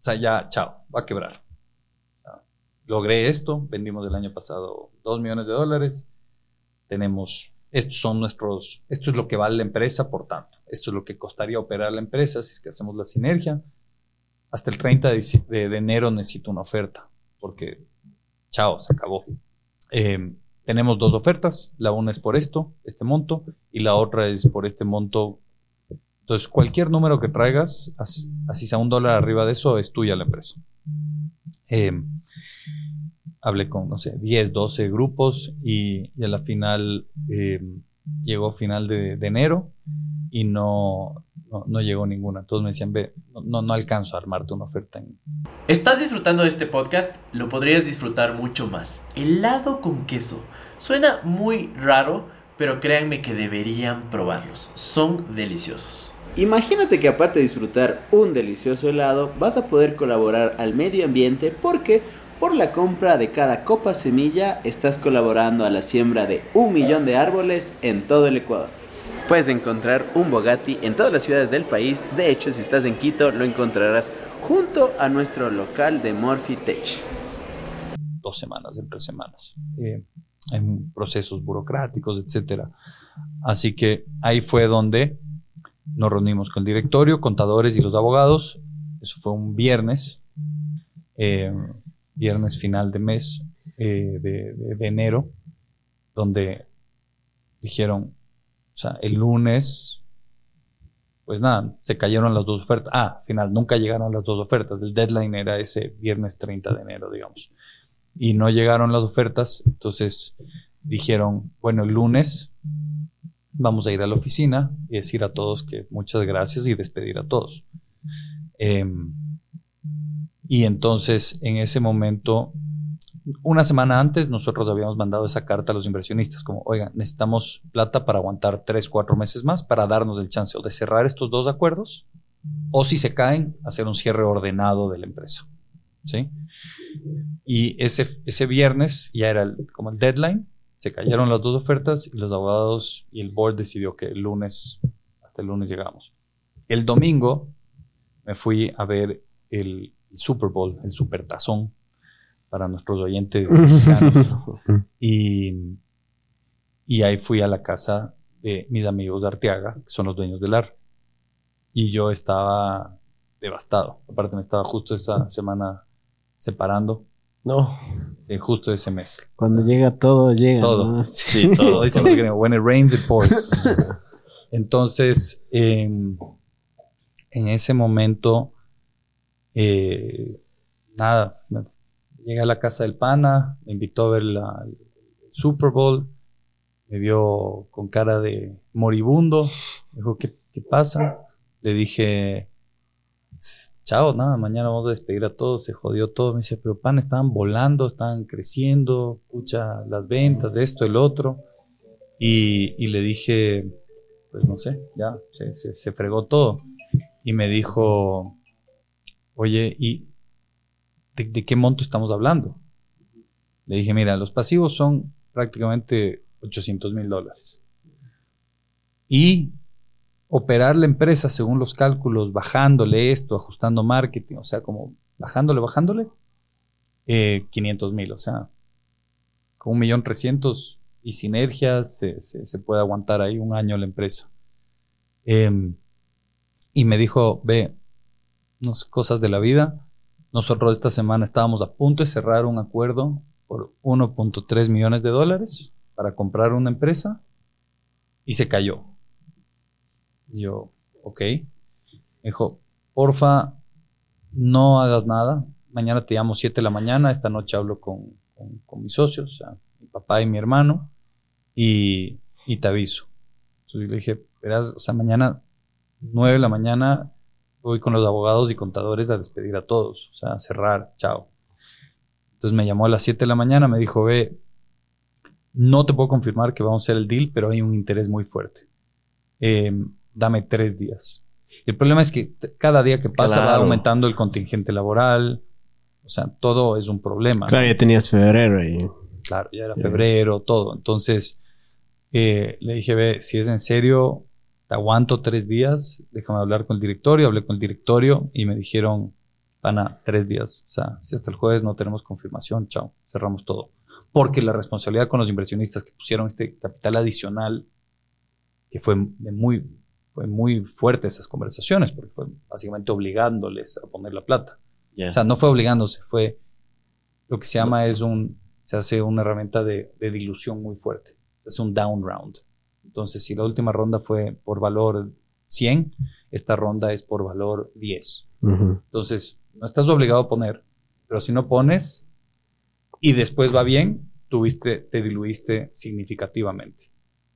o sea, ya, chao, va a quebrar. logré esto, vendimos el año pasado 2 millones de dólares, tenemos, estos son nuestros, esto es lo que vale la empresa, por tanto, esto es lo que costaría operar la empresa si es que hacemos la sinergia. Hasta el 30 de, enero necesito una oferta, porque, chao, se acabó. Eh, tenemos dos ofertas, la una es por esto, este monto, y la otra es por este monto. Entonces, cualquier número que traigas, así sea un dólar arriba de eso, es tuya la empresa. Eh, hablé con, no sé, 10, 12 grupos y, a la final eh, llegó final de, enero y no, no, llegó ninguna. Todos me decían, ve, no, no alcanzo a armarte una oferta. ¿Estás disfrutando de este podcast? Lo podrías disfrutar mucho más. Helado con queso. Suena muy raro, pero créanme que deberían probarlos. Son deliciosos. Imagínate que aparte de disfrutar un delicioso helado, vas a poder colaborar al medio ambiente porque por la compra de cada copa semilla estás colaborando a la siembra de un millón de árboles en todo el Ecuador. Puedes encontrar un Bogatti en todas las ciudades del país. De hecho, si estás en Quito, lo encontrarás junto a nuestro local de Morphy Tech. Dos semanas, en tres semanas. Eh, en procesos burocráticos, etcétera. Así que ahí fue donde nos reunimos con el directorio, contadores y los abogados. Eso fue un viernes. Eh, viernes final de mes eh, de, enero, donde dijeron, o sea, el lunes, pues nada, se cayeron las dos ofertas. Ah, final, nunca llegaron las dos ofertas. El deadline era ese viernes 30 de enero, digamos. Y no llegaron las ofertas, entonces dijeron, bueno, el lunes vamos a ir a la oficina y decir a todos que muchas gracias y despedir a todos. Em, y entonces, en ese momento, una semana antes, nosotros habíamos mandado esa carta a los inversionistas, como, oigan, necesitamos plata para aguantar tres, cuatro meses más para darnos el chance o de cerrar estos dos acuerdos, o si se caen, hacer un cierre ordenado de la empresa. ¿Sí? Y ese, ese viernes ya era como el deadline, se cayeron las dos ofertas y los abogados y el board decidió que el lunes, hasta el lunes llegamos. El domingo me fui a ver el, Super Bowl, el Super Tazón, para nuestros oyentes mexicanos. y, y ahí fui a la casa de mis amigos de Arteaga, que son los dueños del AR. Y yo estaba devastado. Aparte me estaba justo esa semana separando. No. Sí, justo ese mes. Cuando llega todo, llega. Todo. Sí, todo. When it rains, it pours. Entonces, en ese momento eh, nada, llegué a la casa del pana, me invitó a ver la, el Super Bowl, me vio con cara de moribundo, me dijo, ¿qué, pasa? Le dije, chao, nada, mañana vamos a despedir a todos, se jodió todo. Me dice, pero pan, estaban volando, estaban creciendo, escucha las ventas, esto, el otro. Y, le dije, pues no sé, ya, se, se, fregó todo. Y me dijo, oye, ¿y de, qué monto estamos hablando? Le dije, mira, los pasivos son prácticamente 800 mil dólares. Y operar la empresa según los cálculos, bajándole esto, ajustando marketing, o sea, como bajándole, bajándole, 500 eh, mil, o sea, con un millón trescientos y sinergias se, puede aguantar ahí un año la empresa. Em, y me dijo, ve, cosas de la vida. Nosotros esta semana estábamos a punto de cerrar un acuerdo por 1.3 millones de dólares para comprar una empresa y se cayó. yo, ok. Me dijo, porfa, no hagas nada. Mañana te llamo 7 de la mañana. Esta noche hablo con, mis socios, mi papá y mi hermano, y, te aviso. Entonces le dije, verás, o sea, mañana 9 de la mañana voy con los abogados y contadores a despedir a todos, o sea, a cerrar, chao. Entonces me llamó a las 7 de la mañana, me dijo, ve, no te puedo confirmar que vamos a hacer el deal, pero hay un interés muy fuerte. Em, dame tres días. el problema es que cada día que pasa va aumentando el contingente laboral, o sea, todo es un problema. Claro, ya tenías febrero y... Claro, ya era febrero, todo. Entonces, eh, le dije, ve, si es en serio, te aguanto tres días, déjame hablar con el directorio, hablé con el directorio y me dijeron, pana, tres días. O sea, si hasta el jueves no tenemos confirmación, chao, cerramos todo. Porque la responsabilidad con los inversionistas que pusieron este capital adicional, que fue de muy, fue muy fuerte esas conversaciones, porque fue básicamente obligándoles a poner la plata. O sea, no fue obligándose, fue lo que se llama es un, se hace una herramienta de, de dilución muy fuerte. Es un down round. Entonces, si la última ronda fue por valor 100, esta ronda es por valor 10. Ujú. Entonces, no estás obligado a poner, pero si no pones y después va bien, tuviste, te diluiste significativamente.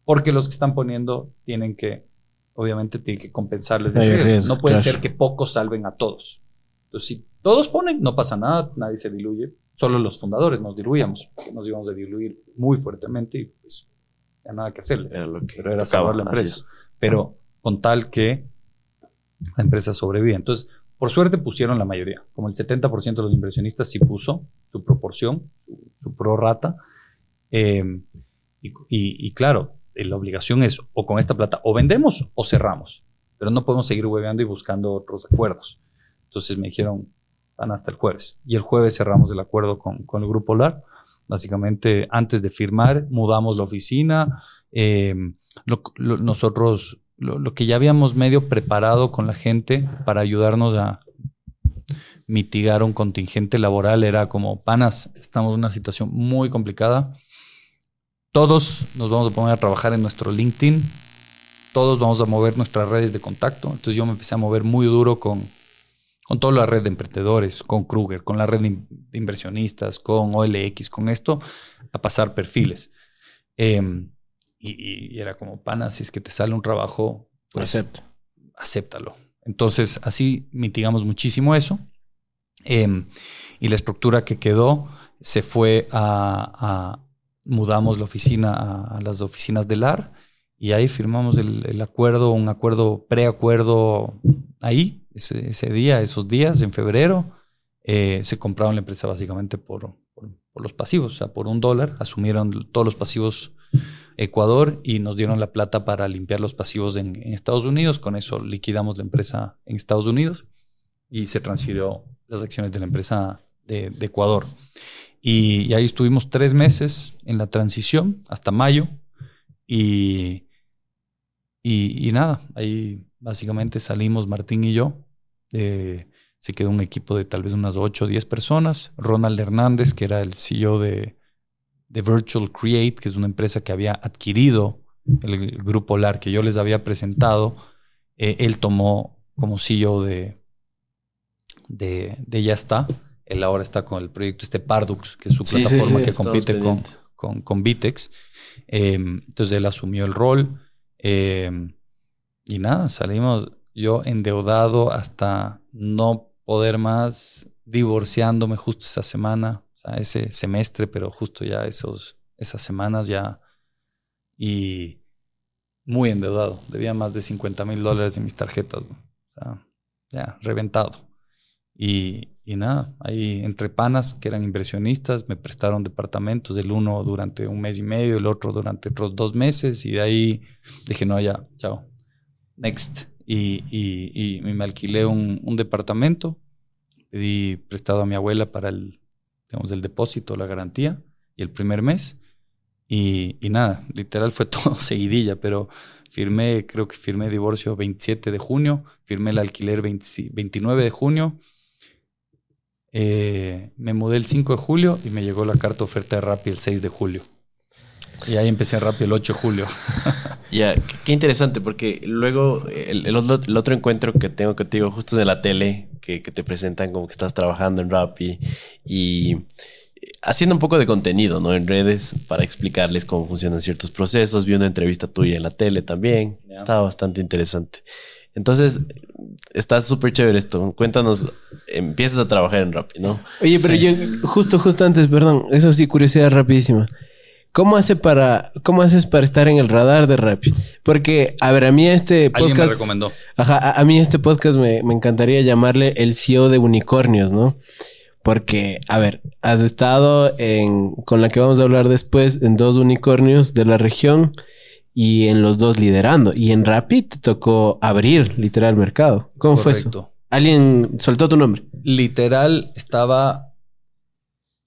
Porque los que están poniendo tienen que, obviamente, tienen que compensarles el riesgo. riesgo, No puede claro. ser que pocos salven a todos. Entonces, si todos ponen, no pasa nada, nadie se diluye. Solo los fundadores nos diluíamos, nos íbamos a diluir muy fuertemente y pues ya nada que hacerle. Era lo que Pero era salvar la empresa. Pero con tal que la empresa sobrevive. Entonces, por suerte pusieron la mayoría. Como el 70% de los inversionistas sí puso su proporción, su, su prorata. Eh, y, y- y claro, eh, la obligación es o con esta plata o vendemos o cerramos. Pero no podemos seguir hueveando y buscando otros acuerdos. Entonces me dijeron, van hasta el jueves. Y el jueves cerramos el acuerdo con, con el Grupo LAR. Básicamente, antes de firmar, mudamos la oficina. eh, nosotros, lo, lo que ya habíamos medio preparado con la gente para ayudarnos a mitigar un contingente laboral era como, panas, estamos en una situación muy complicada. Todos nos vamos a poner a trabajar en nuestro LinkedIn. Todos vamos a mover nuestras redes de contacto. Entonces yo me empecé a mover muy duro con, con toda la red de emprendedores, con Kruger, con la red de in- de inversionistas, con OLX, con esto, a pasar perfiles. Em, y, era como, pana, si es que te sale un trabajo, pues Acepto. acéptalo. Entonces, así mitigamos muchísimo eso. Em, y la estructura que quedó se fue a, a- mudamos la oficina a, a las oficinas del AR y ahí firmamos el, el acuerdo, un acuerdo, preacuerdo ahí, ese, ese día, esos días, en febrero. Eh, se compraron la empresa básicamente por, por, por los pasivos, o sea, por un dólar, asumieron todos los pasivos Ecuador y nos dieron la plata para limpiar los pasivos en, en Estados Unidos. Con eso liquidamos la empresa en Estados Unidos y se transfirió las acciones de la empresa de, de Ecuador. Y, y ahí estuvimos tres meses en la transición hasta mayo y, y, y nada, ahí básicamente salimos Martín y yo. Eh, se quedó un equipo de tal vez unas 8 o 10 personas. Ronald Hernández, que era el CEO de, de Virtual Create, que es una empresa que había adquirido el grupo LAR que yo les había presentado, eh, él tomó como CEO de, de, de Ya está. Él ahora está con el proyecto este Pardux, que es su Sí, plataforma sí, que compite con, con, con Vitex. Eh, entonces él asumió el rol. eh, y nada, salimos yo endeudado hasta no poder más, divorciándome justo esa semana, o sea, ese semestre, pero justo ya esos, esas semanas ya. Y muy endeudado. Debía más de 50 mil dólares en mis tarjetas. ¿no? O sea, ya, reventado. Y, y nada, ahí entre panas que eran inversionistas me prestaron departamentos, el uno durante un mes y medio, el otro durante otros dos meses, y de ahí dije, no, ya, chao, next. Y, y, y me alquilé un, un departamento, pedí prestado a mi abuela para el, digamos, el depósito, la garantía, y el primer mes. Y, y nada, literal fue todo seguidilla, pero firmé, creo que firmé divorcio 27 de junio, firmé el alquiler 20 29 de junio, eh, me mudé el 5 de julio y me llegó la carta oferta de Rappi el 6 de julio. Y ahí empecé Rappi el 8 de julio. Ya, qué, qué interesante, porque luego el, el otro, el otro encuentro que tengo contigo justo de la tele, que, que te presentan como que estás trabajando en Rappi y haciendo un poco de contenido, ¿no? En redes para explicarles cómo funcionan ciertos procesos. Vi una entrevista tuya en la tele también. Estaba bastante interesante. Entonces, está súper chévere esto. Cuéntanos, empiezas a trabajar en Rappi, ¿no? Oye, pero Sí. yo, justo, justo antes, perdón, eso sí, curiosidad rapidísima. ¿Cómo hace para, cómo haces para estar en el radar de Rappi? Porque, a ver, a mí este Alguien me podcast. recomendó. Ajá, a, a mí este podcast me, me encantaría llamarle el CEO de unicornios, ¿no? Porque, a ver, has estado en, con la que vamos a hablar después, en dos unicornios de la región y en los dos liderando. Y en Rappi te tocó abrir literal mercado. ¿Cómo fue eso? Alguien soltó tu nombre. Literal, estaba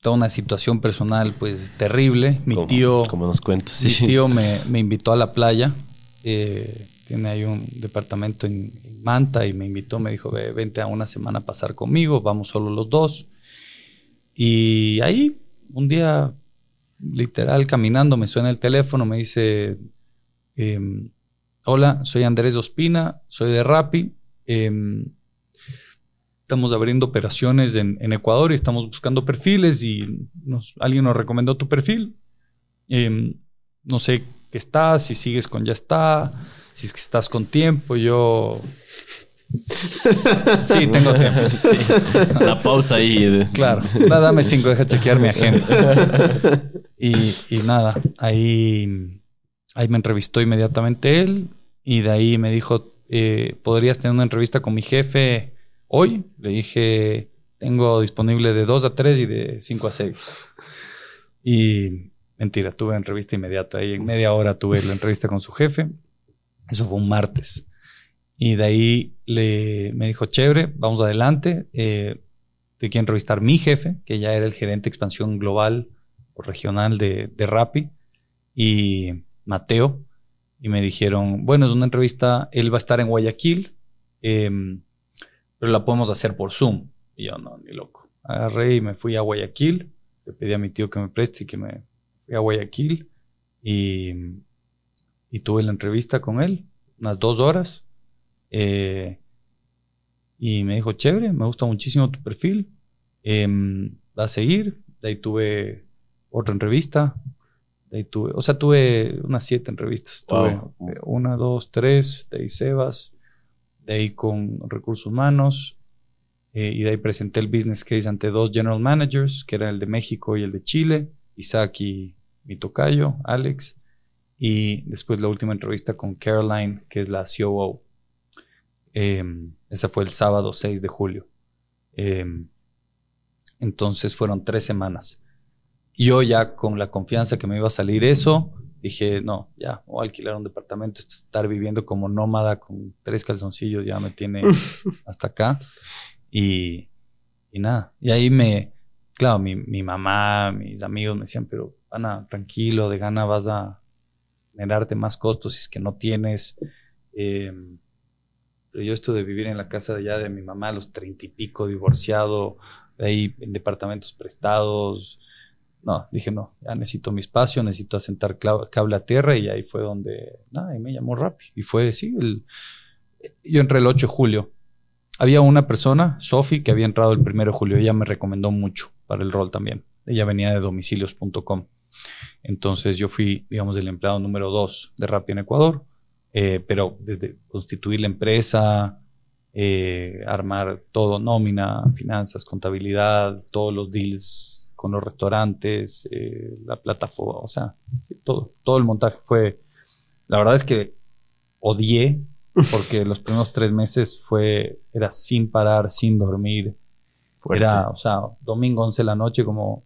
toda una situación personal, pues terrible. Mi Como- tío, Como nos cuentas. mi sí. tío me, me invitó a la playa. Eh, tiene ahí un departamento en, en Manta y me invitó, me dijo, "Ve, vente a una semana a pasar conmigo, vamos solo los dos. Y ahí, un día, literal, caminando, me suena el teléfono, me dice, em, hola, soy Andrés Ospina, soy de Rappi. em, estamos abriendo operaciones en, en Ecuador y estamos buscando perfiles y nos- alguien nos recomendó tu perfil. Em, no sé qué estás, si sigues con ya está, si es que estás con tiempo, yo... Sí, tengo tiempo. Sí. La pausa ahí. Claro, nada, dame cinco, deja chequear mi agenda. Y, y nada, ahí, ahí me entrevistó inmediatamente él y de ahí me dijo, eh, ¿podrías tener una entrevista con mi jefe hoy? Le dije, tengo disponible de 2 a 3 y de 5 a 6. Y mentira, tuve entrevista inmediata. Ahí en media hora tuve la entrevista con su jefe. Eso fue un martes. Y de ahí le, me dijo, chévere, vamos adelante. Eh, te quiero entrevistar mi jefe, que ya era el gerente de expansión global o regional de, de Rappi, y Mateo. Y me dijeron, bueno, es una entrevista, él va a estar en Guayaquil, em, pero la podemos hacer por Zoom. Y yo, no, ni loco. Agarré y me fui a Guayaquil, le pedí a mi tío que me preste y que me fui a Guayaquil y, y tuve la entrevista con él, unas dos horas. Eh, y me dijo, chévere, me gusta muchísimo tu perfil. Em, va a seguir. De ahí tuve otra entrevista. De ahí tuve, o sea, tuve unas siete entrevistas. Wow. Tuve eh, una, dos, tres. De ahí Sebas. De ahí con recursos humanos. eh, y de ahí presenté el business case ante dos general managers, que era el de México y el de Chile. Isaac y mi tocayo, Alex. Y después la última entrevista con Caroline, que es la COO. Em, esa fue el sábado 6 de julio. Em, entonces fueron tres semanas. Yo ya con la confianza que me iba a salir eso, dije, no, ya, a alquilar un departamento, estar viviendo como nómada con tres calzoncillos ya me tiene hasta acá. Y, y nada, y ahí me, claro, mi, mi mamá, mis amigos me decían, pero Ana, tranquilo, de gana vas a generarte más costos si es que no tienes. em, pero yo esto de vivir en la casa de allá de mi mamá a los treinta y pico, divorciado, de ahí en departamentos prestados. No, dije no, ya necesito mi espacio, necesito asentar cable a tierra y ahí fue donde, nada, y me llamó Rappi. Y fue, sí, el, yo entré el 8 de julio. Había una persona, Sophie, que había entrado el 1 de julio. Ella me recomendó mucho para el rol también. Ella venía de domicilios.com. Entonces yo fui, digamos, el empleado número 2 de Rappi en Ecuador. Eh, pero desde constituir la empresa, eh, armar todo, nómina, finanzas, contabilidad, todos los deals con los restaurantes, eh, la plataforma, o sea, todo, todo el montaje fue, la verdad es que odié porque los primeros tres meses fue, era sin parar, sin dormir, Fuerte. era, o sea, domingo 11 de la noche como,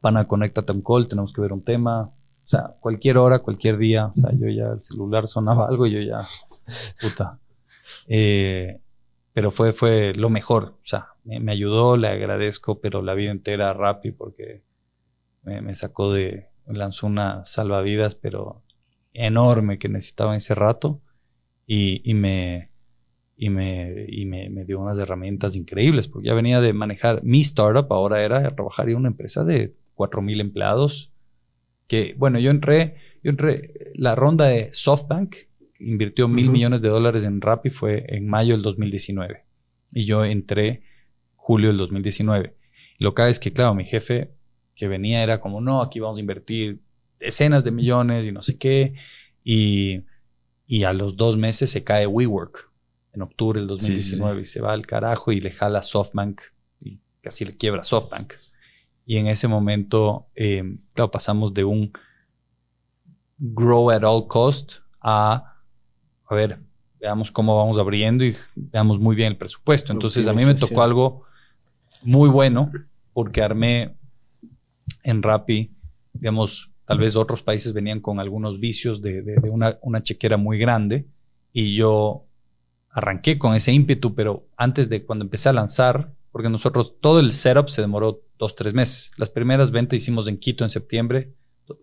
pana, conéctate a un call, tenemos que ver un tema, o sea, cualquier hora, cualquier día, o sea, yo ya el celular sonaba algo y yo ya, puta. Eh, pero fue, fue lo mejor, o sea, me, ayudó, le agradezco, pero la vida entera a porque me, me sacó de, lanzó una salvavidas, pero enorme que necesitaba en ese rato. Y, y me, y, me, y me, me dio unas herramientas increíbles, porque ya venía de manejar mi startup, ahora era trabajar en una empresa de 4.000 empleados, que, bueno, yo entré, yo entré, la ronda de SoftBank invirtió mil millones de dólares en Rappi fue en mayo del 2019 y yo entré julio del 2019. Lo que es que, claro, mi jefe que venía era como, no, aquí vamos a invertir decenas de millones y no sé qué, y, y a los dos meses se cae WeWork en octubre del Sí, sí, 2019 y se va al carajo y le jala SoftBank y casi le quiebra SoftBank. Y en ese momento, eh, claro, pasamos de un grow at all cost a, a ver, veamos cómo vamos abriendo y veamos muy bien el presupuesto. Entonces a mí me tocó algo muy bueno porque armé en Rappi, digamos, tal vez otros países venían con algunos vicios de, de- de una, una chequera muy grande y yo arranqué con ese ímpetu, pero antes de cuando empecé a lanzar, porque nosotros todo el setup se demoró dos, tres meses. Las primeras ventas hicimos en Quito en septiembre,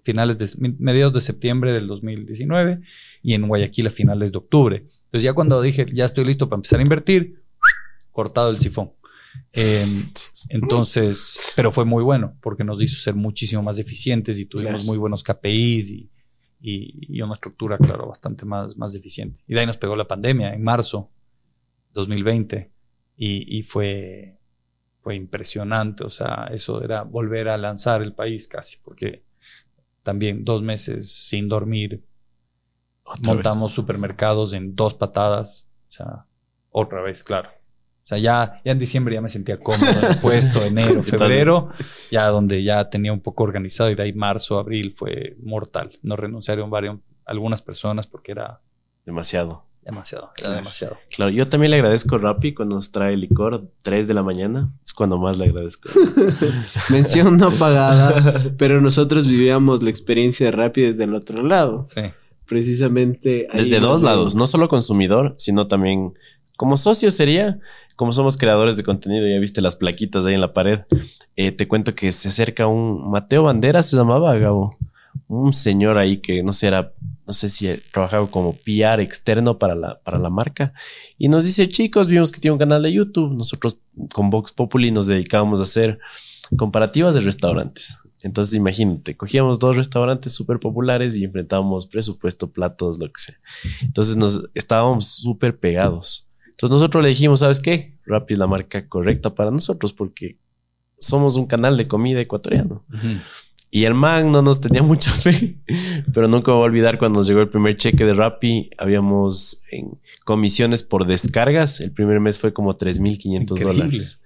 finales de mediados de septiembre del 2019 y en Guayaquil a finales de octubre. Entonces ya cuando dije, ya estoy listo para empezar a invertir, cortado el sifón. Em, entonces, pero fue muy bueno porque nos hizo ser muchísimo más eficientes y tuvimos muy buenos KPIs y, y, una estructura, claro, bastante más, más eficiente. Y de ahí nos pegó la pandemia en marzo 2020 y, y fue, fue impresionante. O sea, eso era volver a lanzar el país casi, porque también dos meses sin dormir. montamos supermercados en dos patadas. O sea, otra vez, claro. O sea, ya, ya en diciembre ya me sentía cómodo en el puesto, enero, febrero, ya donde ya tenía un poco organizado y de ahí marzo, abril fue mortal. No renunciaron varios, algunas personas porque era demasiado. Demasiado, era demasiado. Claro, yo también le agradezco a Rappi cuando nos trae licor 3 de la mañana. Es cuando más le agradezco. Mención no pagada, pero nosotros vivíamos la experiencia de Rappi desde el otro lado. Sí. Precisamente. Desde dos lados, no solo consumidor, sino también como socio sería como somos creadores de contenido, ya viste las plaquitas ahí en la pared, eh, te cuento que se acerca un Mateo Bandera, se llamaba Gabo, un señor ahí que no sé, era, no sé si trabajaba como PR externo para la, para la marca, y nos dice, chicos, vimos que tiene un canal de YouTube, nosotros con Vox Populi nos dedicábamos a hacer comparativas de restaurantes. Entonces, imagínate, cogíamos dos restaurantes súper populares y enfrentábamos presupuesto, platos, lo que sea. Entonces, nos estábamos súper pegados. Entonces nosotros le dijimos, ¿sabes qué? Rappi es la marca correcta para nosotros porque somos un canal de comida ecuatoriano. Y el man no nos tenía mucha fe, pero nunca me voy a olvidar cuando nos llegó el primer cheque de Rappi, habíamos en comisiones por descargas, el primer mes fue como 3.500 dólares.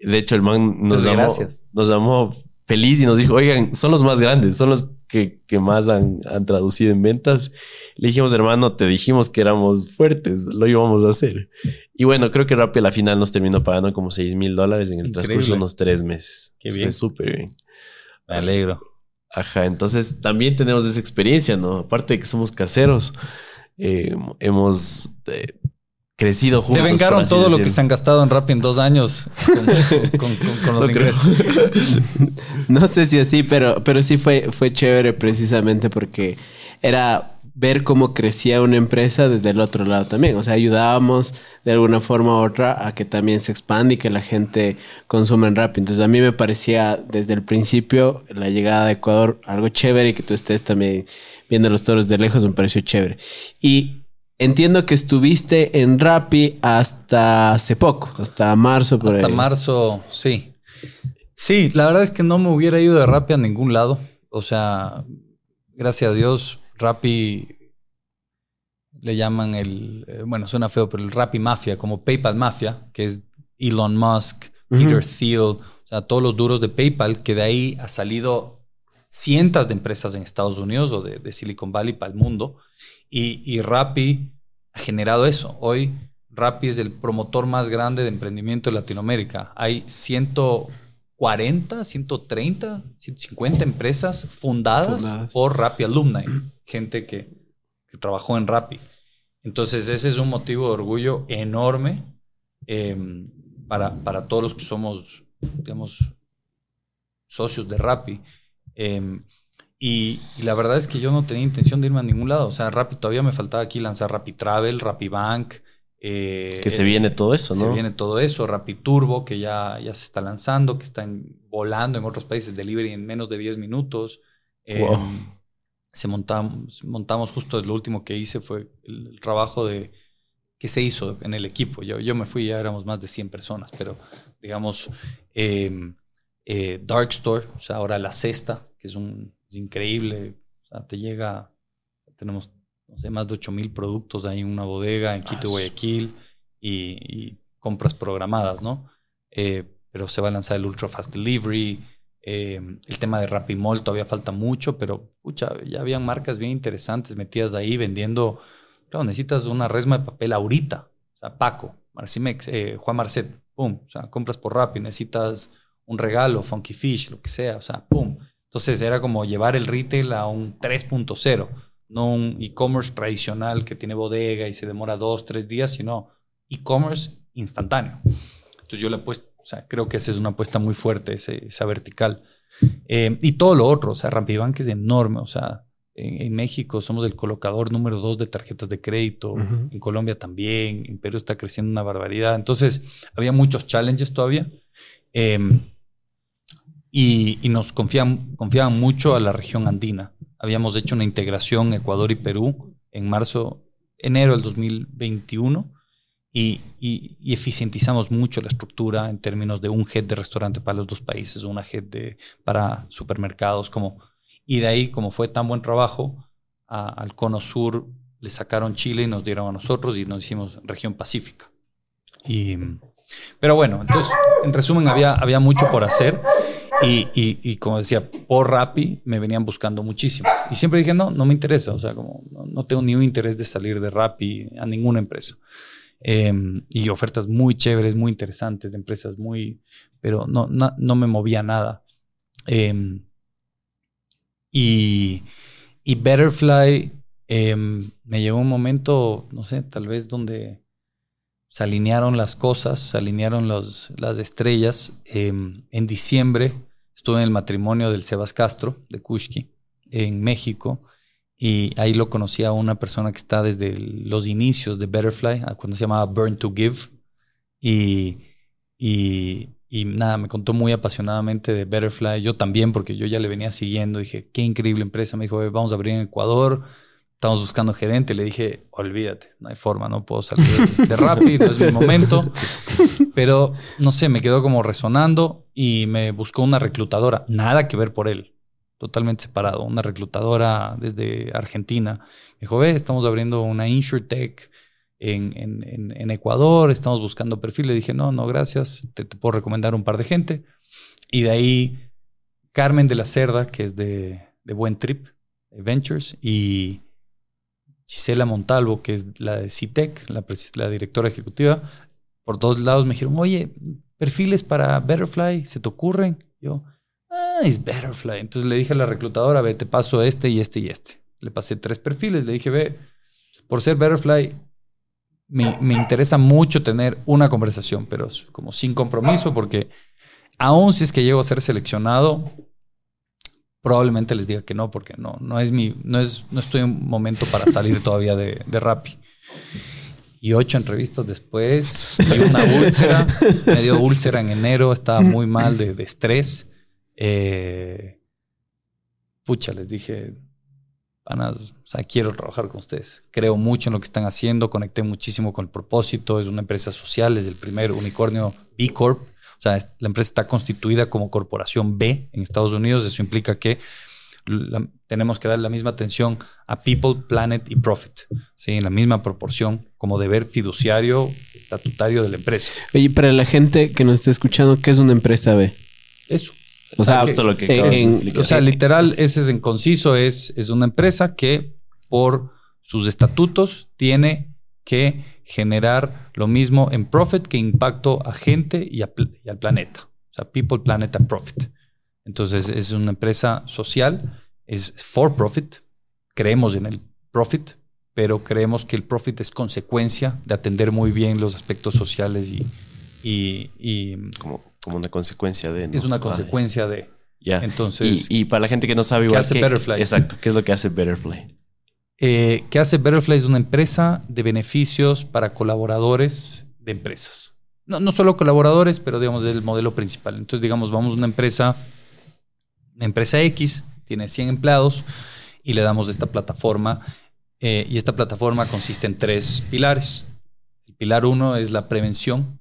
De hecho, el man nos llamó, nos llamó feliz y nos dijo, oigan, son los más grandes, son los que, más han, han, traducido en ventas. Le dijimos, hermano, te dijimos que éramos fuertes, lo íbamos a hacer. Y bueno, creo que Rappi a la final nos terminó pagando como 6 mil dólares en el transcurso de unos tres meses. Qué bien. Súper bien. Me alegro. Ajá, entonces también tenemos esa experiencia, ¿no? Aparte de que somos caseros, eh, hemos eh, crecido juntos. Te vengaron todo lo que se han gastado en Rappi en dos años con, los no ingresos. no sé si así, pero, pero sí fue, fue chévere precisamente porque era ver cómo crecía una empresa desde el otro lado también. O sea, ayudábamos de alguna forma u otra a que también se expande y que la gente consuma en Rappi. Entonces a mí me parecía desde el principio la llegada de Ecuador algo chévere y que tú estés también viendo los toros de lejos me pareció chévere. Y Entiendo que estuviste en Rappi hasta hace poco, hasta marzo. Por hasta marzo, sí. Sí, la verdad es que no me hubiera ido de Rappi a ningún lado. O sea, gracias a Dios, Rappi le llaman el, eh, bueno, suena feo, pero el Rappi Mafia, como PayPal Mafia, que es Elon Musk, Peter Thiel, o sea, todos los duros de PayPal, que de ahí ha salido cientos de empresas en Estados Unidos o de, Silicon Valley para el mundo. Y, y Rappi ha generado eso. Hoy Rappi es el promotor más grande de emprendimiento de Latinoamérica. Hay 140, 130, 150 empresas fundadas, por Rappi Alumni, gente que, trabajó en Rappi. Entonces ese es un motivo de orgullo enorme em, para, para todos los que somos, digamos, socios de Rappi. Em, y, la verdad es que yo no tenía intención de irme a ningún lado. O sea, Rappi todavía me faltaba aquí lanzar Rappi Travel, Rappi Bank. Eh, que se viene todo eso, ¿no? Se viene todo eso, Rappi Turbo, que ya, ya se está lanzando, que está volando en otros países, delivery en menos de 10 minutos. Em, se montamos, montamos justo lo último que hice fue el, trabajo de que se hizo en el equipo. Yo, yo me fui, ya éramos más de 100 personas, pero digamos, em, eh, Dark Store, o sea, ahora la cesta, que es un increíble. O sea, te llega, tenemos, no sé, más de 8000 productos ahí en una bodega en Quito, Guayaquil y, compras programadas, ¿no? Eh, pero se va a lanzar el Ultra Fast Delivery. Eh, el tema de Rappi Mall todavía falta mucho, pero pucha, ya habían marcas bien interesantes metidas ahí vendiendo. Claro, necesitas una resma de papel ahorita. O sea, Paco, Marcimex, eh, Juan Marcet, pum. O sea, compras por Rappi, necesitas un regalo, Funky Fish, lo que sea. O sea, pum. Entonces era como llevar el retail a un 3.0. no un e-commerce tradicional que tiene bodega y se demora dos, tres días, sino e-commerce instantáneo. Entonces yo le he puesto, o sea, creo que esa es una apuesta muy fuerte, esa vertical. Eh, y todo lo otro, o sea, Rampibank es enorme, o sea, en, México somos el colocador número dos de tarjetas de crédito, en Colombia también, en Perú está creciendo una barbaridad. Entonces, había muchos challenges todavía. Em, y, nos confiaban, confiaban mucho a la región andina. Habíamos hecho una integración Ecuador y Perú en marzo, enero del 2021 y, y, eficientizamos mucho la estructura en términos de un head de restaurante para los dos países, una head de, para supermercados, como y de ahí, como fue tan buen trabajo, al Cono Sur le sacaron Chile y nos dieron a nosotros y nos hicimos región pacífica. Y, pero bueno, entonces, en resumen, había, había mucho por hacer. Y, y, como decía, por Rappi me venían buscando muchísimo. Y siempre dije, no, no me interesa. O sea, como no, tengo ni un interés de salir de Rappi a ninguna empresa. Em, y ofertas muy chéveres, muy interesantes, de empresas muy... Pero no, no, no me movía nada. Eh, y, y Betterfly em, me llegó un momento, no sé, tal vez donde se alinearon las cosas, se alinearon los, las estrellas. Em, en diciembre estuve en el matrimonio del Sebas Castro, de Kushki, en México. Y ahí lo conocí a una persona que está desde los inicios de Betterfly, cuando se llamaba Burn to Give. Y, y, y nada, me contó muy apasionadamente de Betterfly. Yo también, porque yo ya le venía siguiendo. Dije, qué increíble empresa. Me dijo, vamos a abrir en Ecuador. Estamos buscando gerente. Le dije, olvídate, no hay forma, no puedo salir de rápido, no es mi momento. Pero no sé, me quedó como resonando y me buscó una reclutadora. Nada que ver por él, totalmente separado. Una reclutadora desde Argentina. Me dijo, ve, estamos abriendo una InsurTech en, Ecuador, estamos buscando perfil. Le dije, no, no, gracias, te, puedo recomendar un par de gente. Y de ahí Carmen de la Cerda, que es de, Buen Trip Ventures, y Gisela Montalvo, que es la de CITEC, la, la directora ejecutiva, por todos lados me dijeron, oye, perfiles para Betterfly, ¿se te ocurren? Yo, ah, es Betterfly. Entonces le dije a la reclutadora, ve, te paso este y este y este. Le pasé tres perfiles, le dije, ve, por ser Betterfly, me, interesa mucho tener una conversación, pero como sin compromiso, porque aún si es que llego a ser seleccionado, probablemente les diga que no, porque no, no es mi, no es, no estoy en un momento para salir todavía de, de Rappi. Y ocho entrevistas después, y una úlcera, me dio úlcera en enero, estaba muy mal de, de estrés. Eh, pucha, les dije, panas, o sea, quiero trabajar con ustedes. Creo mucho en lo que están haciendo, conecté muchísimo con el propósito, es una empresa social, es el primer unicornio B Corp. O sea, la empresa está constituida como corporación B en Estados Unidos. Eso implica que tenemos que dar la misma atención a people, planet y profit, ¿sí? en la misma proporción como deber fiduciario, estatutario de la empresa. Oye, para la gente que nos está escuchando, ¿qué es una empresa B? Eso. O sea, lo que o sea, literal, ese es en conciso, es, es una empresa que por sus estatutos tiene que generar lo mismo en profit que impacto a gente y, al planeta. O sea, people, planet and profit. Entonces es una empresa social, es for profit. Creemos en el profit, pero creemos que el profit es consecuencia de atender muy bien los aspectos sociales y, y, como, como una consecuencia de. Es una consecuencia de. Ya. Entonces. Y, para la gente que no sabe igual. ¿Qué hace Betterfly? Exacto. ¿Qué es lo que hace Betterfly? Eh, ¿Qué hace Betterfly? Es una empresa de beneficios para colaboradores de empresas. No, no solo colaboradores, pero digamos es el modelo principal. Entonces, digamos, vamos a una empresa, una empresa X, tiene 100 empleados y le damos esta plataforma. Eh, y esta plataforma consiste en tres pilares. El pilar uno es la prevención,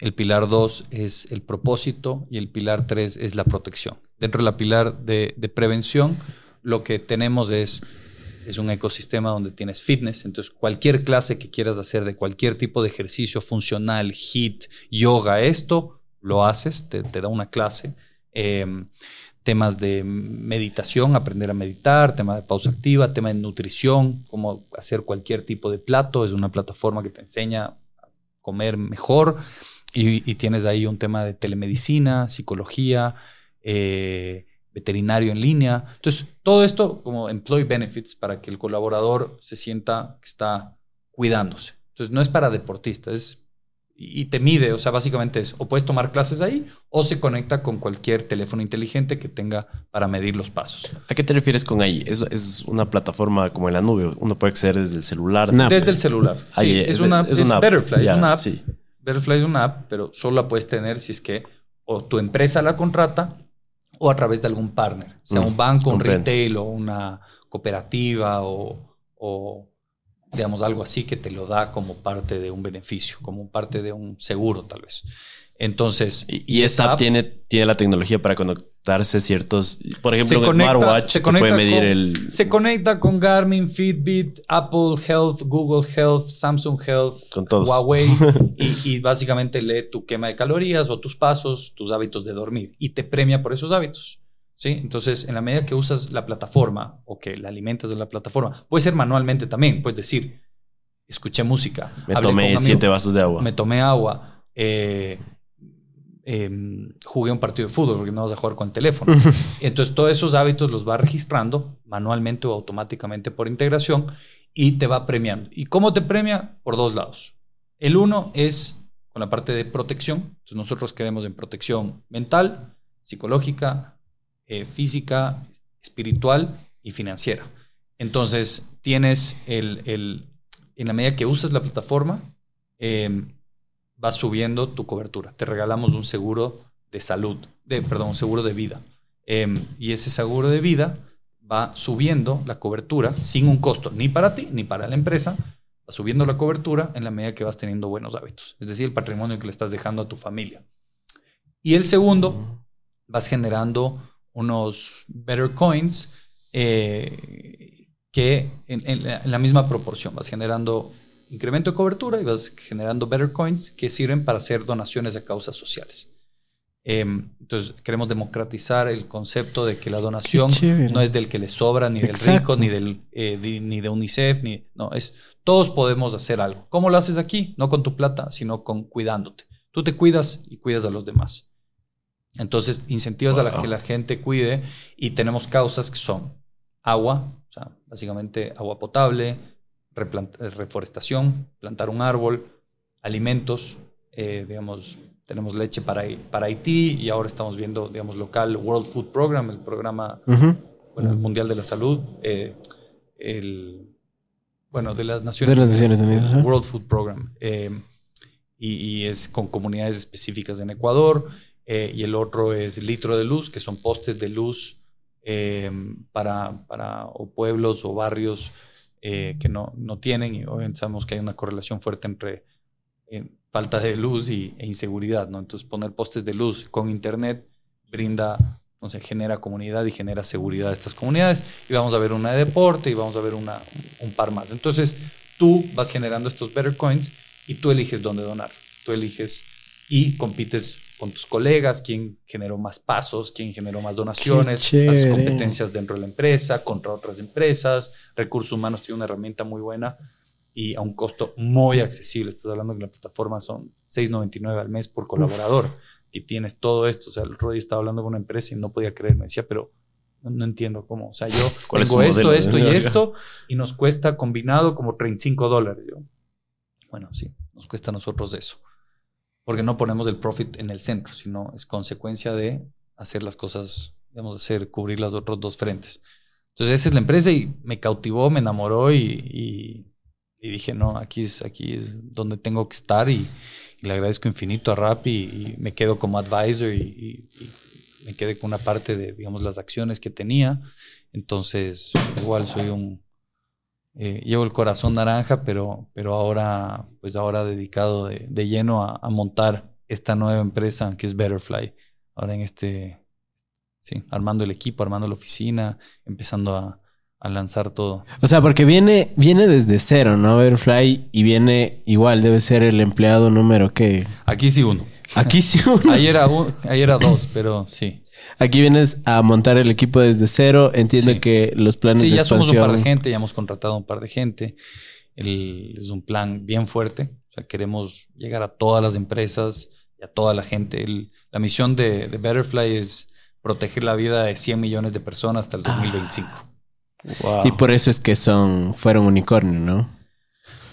el pilar 2 es el propósito y el pilar 3 es la protección. Dentro de la pilar de, prevención, lo que tenemos es, es un ecosistema donde tienes fitness. Entonces, cualquier clase que quieras hacer de cualquier tipo de ejercicio funcional, HIT, yoga, esto, lo haces, te, da una clase. Em, temas de meditación, aprender a meditar, tema de pausa activa, tema de nutrición, cómo hacer cualquier tipo de plato. Es una plataforma que te enseña a comer mejor. Y, tienes ahí un tema de telemedicina, psicología, eh, veterinario en línea. Entonces, todo esto como employee benefits para que el colaborador se sienta que está cuidándose. Entonces, no es para deportistas, es y te mide, o sea, básicamente es o puedes tomar clases ahí o se conecta con cualquier teléfono inteligente que tenga para medir los pasos. ¿A qué te refieres con ahí? ¿Es, es una plataforma como en la nube? Uno puede acceder desde el celular. Desde el celular. Ahí, Sí, es- es, una, es es una app. Betterfly, es una app. sí. Betterfly es una app, pero solo la puedes tener si es que o tu empresa la contrata o a través de algún partner, sea Mm, un banco, un retail o una cooperativa o, o, digamos algo así que te lo da como parte de un beneficio, como parte de un seguro tal vez. Entonces, Y, y esta app tiene, tiene la tecnología para conectarse a ciertos... Por ejemplo, un smartwatch se puede medir con- el... se conecta con Garmin, Fitbit, Apple Health, Google Health, Samsung Health, Con todos. Huawei y, y básicamente lee tu quema de calorías o tus pasos, tus hábitos de dormir y te premia por esos hábitos. ¿sí? Entonces, en la medida que usas la plataforma o que la alimentas de la plataforma, puede ser manualmente también, puedes decir, escuché música, Me tomé siete vasos de agua. me tomé agua, eh, em, jugué un partido de fútbol porque no vas a jugar con el teléfono. Entonces, todos esos hábitos los va registrando manualmente o automáticamente por integración y te va premiando. ¿Y cómo te premia? Por dos lados. El uno es con la parte de protección. Entonces, nosotros queremos en protección mental, psicológica, eh, física, espiritual y financiera. Entonces, tienes el, el- en la medida que usas la plataforma, eh, vas subiendo tu cobertura. Te regalamos un seguro de salud, de, perdón, un seguro de vida. Eh, y ese seguro de vida va subiendo la cobertura sin un costo ni para ti ni para la empresa. Va subiendo la cobertura en la medida que vas teniendo buenos hábitos. Es decir, el patrimonio que le estás dejando a tu familia. Y el segundo, vas generando unos better coins eh, que en, en la, en la misma proporción vas generando incremento de cobertura y vas generando better coins que sirven para hacer donaciones a causas sociales. Eh, entonces, queremos democratizar el concepto de que la donación no es del que le sobra, ni del rico, ni, del, eh, di- ni de UNICEF, ni, no, es todos podemos hacer algo. ¿Cómo lo haces aquí? No con tu plata, sino con cuidándote. Tú te cuidas y cuidas a los demás. Entonces, incentivas a la que la gente cuide y tenemos causas que son agua, o sea, básicamente agua potable, reforestación, plantar un árbol, alimentos, eh, digamos, tenemos leche para, para Haití y ahora estamos viendo, digamos, local World Food Program, el programa bueno, el Mundial de la Salud, eh, el, bueno, de las Naciones, De las Naciones Unidas. World Food Program, eh, y, y es con comunidades específicas en Ecuador, eh, y el otro es Litro de Luz, que son postes de luz eh, para, para o pueblos o barrios eh, que no, no tienen, y obviamente sabemos que hay una correlación fuerte entre eh, falta de luz y, e inseguridad, ¿no? Entonces poner postes de luz con internet brinda, no genera comunidad y genera seguridad a estas comunidades. Y vamos a ver una de deporte y vamos a ver una, un par más. Entonces tú vas generando estos better coins y tú eliges dónde donar. Tú eliges y compites con tus colegas, quién generó más pasos, quién generó más donaciones, chévere. competencias dentro de la empresa, contra otras empresas. Recursos Humanos tiene una herramienta muy buena y a un costo muy accesible. Estás hablando que la plataforma son 6.99 al mes por colaborador y tienes todo esto. O sea, el día estaba hablando con una empresa y no podía creer. Me decía, pero no, no entiendo cómo. O sea, yo ¿Cuál es tengo su esto, modelo? esto y esto y nos cuesta combinado como 35 dólares. Yo, bueno, sí, nos cuesta a nosotros eso. Porque no ponemos el profit en el centro, sino es consecuencia de hacer las cosas, digamos, hacer, cubrir las otros dos frentes. Entonces, esa es la empresa y me cautivó, me enamoró y, y- y dije, no, aquí es, aquí es donde tengo que estar y, y le agradezco infinito a Rappi y, me quedo como advisor y me quedé con una parte de, digamos, las acciones que tenía. Entonces, igual soy un... eh, llevo el corazón naranja, pero, pero ahora, pues ahora dedicado de, de lleno a, a montar esta nueva empresa que es Betterfly. Ahora en este, sí, armando el equipo, armando la oficina, empezando a, a lanzar todo. O sea, porque viene, viene desde cero, ¿no? Verfly y viene igual, debe ser el empleado número que. Aquí sí uno. Aquí sí uno. Ahí era, un- ahí era dos, pero sí. Aquí vienes a montar el equipo desde cero. Entiendo Sí. que los planes Sí, de ya somos un expansión. par de gente, ya hemos contratado un par de gente. El- es un plan bien fuerte. O sea, queremos llegar a todas las empresas y a toda la gente. El- la misión de, de Betterfly es proteger la vida de 100 millones de personas hasta el 2025. Wow. Y por eso es que son, fueron unicornio, ¿no?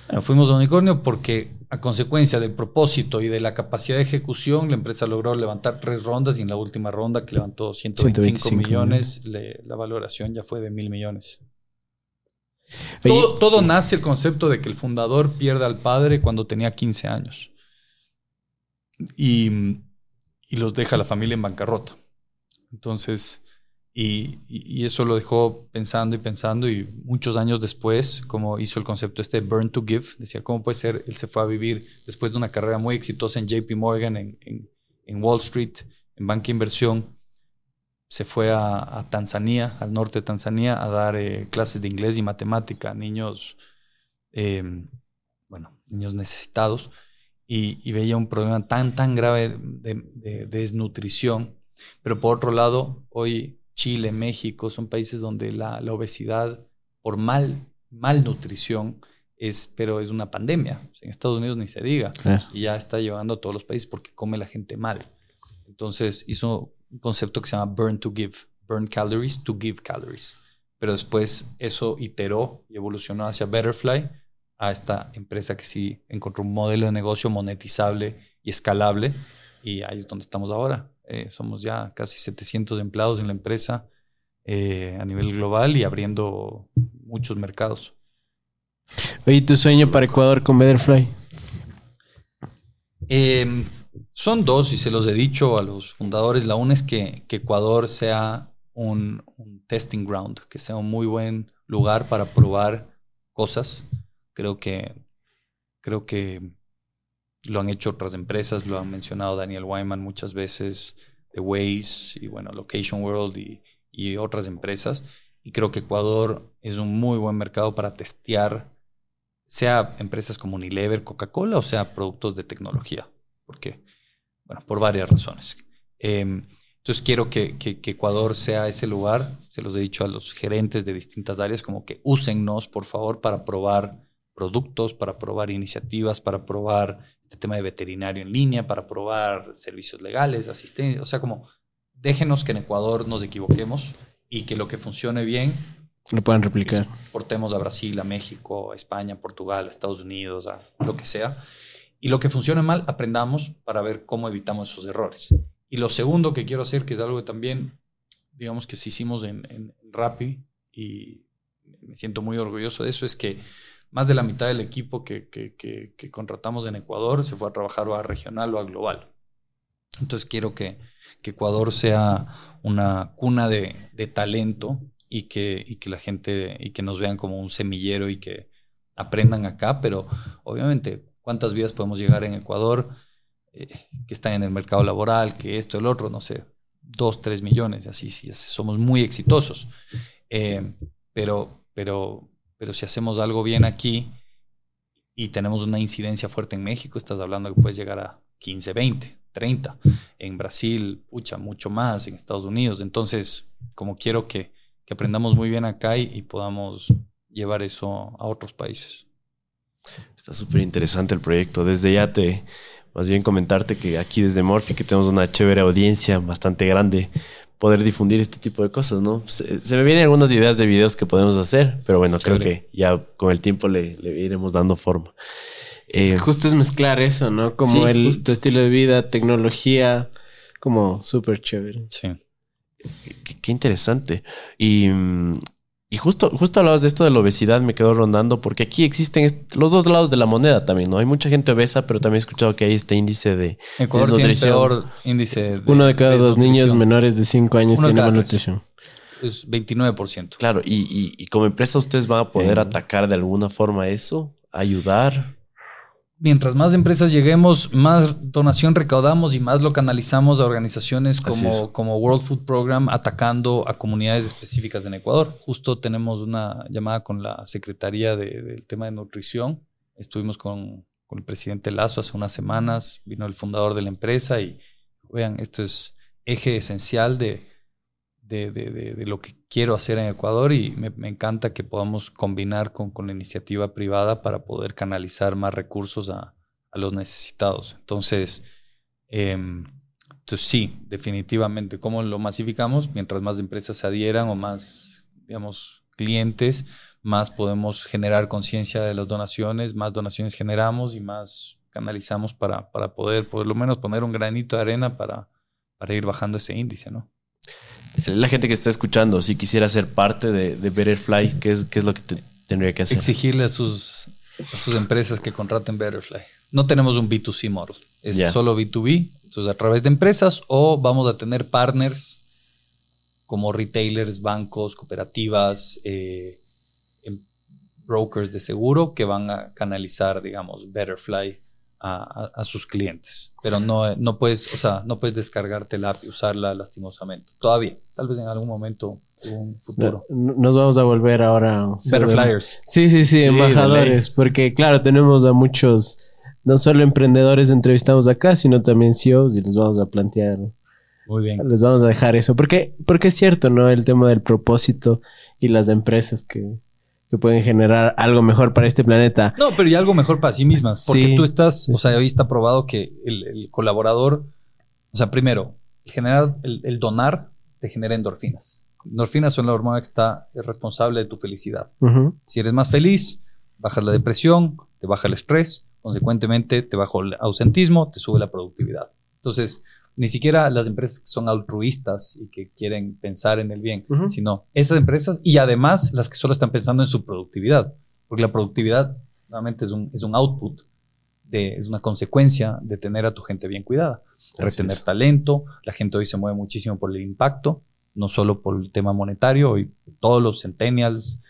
Bueno, fuimos unicornio porque a consecuencia del propósito y de la capacidad de ejecución, la empresa logró levantar tres rondas y en la última ronda que levantó 125, 125 millones, le- la valoración ya fue de mil millones. Oye, Todo, todo nace el concepto de que el fundador pierde al padre cuando tenía 15 años y, y los deja la familia en bancarrota. Entonces, y, y- eso lo dejó pensando y pensando y muchos años después, como hizo el concepto este Burn to Give, decía, ¿cómo puede ser? Él se fue a vivir después de una carrera muy exitosa en JP Morgan, en, en- en Wall Street, en banca de inversión, se fue a, a Tanzania, al norte de Tanzania, a dar eh, clases de inglés y matemática a niños, eh, bueno, niños necesitados, y, y veía un problema tan, tan grave de, de- de desnutrición. Pero por otro lado, hoy Chile, México son países donde la, la obesidad por mal, malnutrición es, pero es una pandemia. En Estados Unidos ni se diga claro. y ya está llevando a todos los países porque come la gente mal. Entonces hizo un concepto que se llama burn to give, burn calories to give calories. Pero después eso iteró y evolucionó hacia Betterfly, a esta empresa que sí encontró un modelo de negocio monetizable y escalable. Y ahí es donde estamos ahora. Eh, somos ya casi 700 empleados en la empresa eh, a nivel global y abriendo muchos mercados. Oye, ¿tu sueño para Ecuador con Betterfly? Eh, son dos y se los he dicho a los fundadores. La una es que, que Ecuador sea un, un testing ground, que sea un muy buen lugar para probar cosas. Creo que, creo que lo han hecho otras empresas, lo han mencionado Daniel Wyman muchas veces, The Waze y bueno, Location World y, y otras empresas. Y creo que Ecuador es un muy buen mercado para testear sea empresas como Unilever, Coca-Cola o sea productos de tecnología. Porque, bueno, por varias razones. Eh, entonces quiero que, que, que, Ecuador sea ese lugar. Se los he dicho a los gerentes de distintas áreas, como que úsennos, por favor, para probar productos, para probar iniciativas, para probar este tema de veterinario en línea, para probar servicios legales, asistencia. O sea, como déjenos que en Ecuador nos equivoquemos y que lo que funcione bien lo puedan replicar. Exportemos a Brasil, a México, a España, a Portugal, a Estados Unidos, a lo que sea. Y lo que funcione mal, aprendamos para ver cómo evitamos esos errores. Y lo segundo que quiero hacer, que es algo que también, digamos que sí hicimos en, en, en Rappi, y me siento muy orgulloso de eso, es que más de la mitad del equipo que, que, que, contratamos en Ecuador se fue a trabajar o a regional o a global. Entonces quiero que, que Ecuador sea una cuna de, de talento y que, y que la gente y que nos vean como un semillero y que aprendan acá, pero obviamente cuántas vidas podemos llegar en Ecuador eh, que están en el mercado laboral, que esto, el otro, no sé, dos, tres millones, así sí, somos muy exitosos. Eh, pero, pero, pero si hacemos algo bien aquí y tenemos una incidencia fuerte en México, estás hablando que puedes llegar a 15, 20, 30. En Brasil, pucha, mucho más, en Estados Unidos. Entonces, como quiero que, que aprendamos muy bien acá y, y, podamos llevar eso a otros países. Está súper interesante el proyecto. Desde ya te, más bien comentarte que aquí desde Morphy, que tenemos una chévere audiencia bastante grande, poder difundir este tipo de cosas, ¿no? Se, se me vienen algunas ideas de videos que podemos hacer, pero bueno, chévere. creo que ya con el tiempo le, le iremos dando forma. Eh, justo es mezclar eso, ¿no? Como sí, el, tu estilo de vida, tecnología, como súper chévere. Sí. Qué, qué, interesante. Y, y justo, justo hablabas de esto de la obesidad, me quedo rondando, porque aquí existen los dos lados de la moneda también, ¿no? Hay mucha gente obesa, pero también he escuchado que hay este índice de Ecuador tiene el peor índice. De, Uno de cada dos niños menores de 5 años Uno tiene malnutrición. Es 29%. Claro, y, y, y, como empresa ustedes van a poder eh. atacar de alguna forma eso, ayudar. Mientras más empresas lleguemos, más donación recaudamos y más lo canalizamos a organizaciones como, como World Food Program atacando a comunidades específicas en Ecuador. Justo tenemos una llamada con la Secretaría de, del tema de nutrición. Estuvimos con, con, el presidente Lazo hace unas semanas, vino el fundador de la empresa y vean, esto es eje esencial de, de, de, de lo que quiero hacer en Ecuador y me, encanta que podamos combinar con, con, la iniciativa privada para poder canalizar más recursos a, a los necesitados. Entonces, eh, Entonces sí, definitivamente. ¿Cómo lo masificamos? Mientras más empresas se adhieran o más, digamos, clientes, más podemos generar conciencia de las donaciones, más donaciones generamos y más canalizamos para, para poder por lo menos poner un granito de arena para, para ir bajando ese índice, ¿no? La gente que está escuchando, si quisiera ser parte de, de Betterfly, ¿qué es, qué es lo que tendría que hacer? Exigirle a sus, a sus empresas que contraten Betterfly. No tenemos un B2C model, es solo B2B entonces, a través de empresas o vamos a tener partners como retailers, bancos, cooperativas, eh, em, brokers de seguro que van a canalizar, digamos, Betterfly a, sus clientes. Pero no, no puedes, o sea, no puedes descargarte la app y usarla lastimosamente. Todavía. Tal vez en algún momento, en un futuro. nos vamos a volver ahora. Betterflyers. Sí, sí, sí, embajadores. Porque, claro, tenemos a muchos no solo emprendedores entrevistamos acá, sino también CEOs y les vamos a plantear. Muy bien. Les vamos a dejar eso. Porque, porque es cierto, ¿no? El tema del propósito y las empresas que, pueden generar algo mejor para este planeta. No, pero y algo mejor para sí mismas. Porque tú estás, o sea, hoy está probado que el, colaborador, o sea, primero, generar, el, donar te genera endorfinas. Endorfinas son la hormona que está responsable de tu felicidad. Si eres más feliz, bajas la depresión, te baja el estrés, Consecuentemente, te baja el ausentismo, te sube la productividad. Entonces, ni siquiera las empresas que son altruistas y que quieren pensar en el bien, sino esas empresas y además las que solo están pensando en su productividad, porque la productividad nuevamente es un, es un output, de, es una consecuencia de tener a tu gente bien cuidada, retener talento, la gente hoy se mueve muchísimo por el impacto, no solo por el tema monetario, hoy todos los centennials,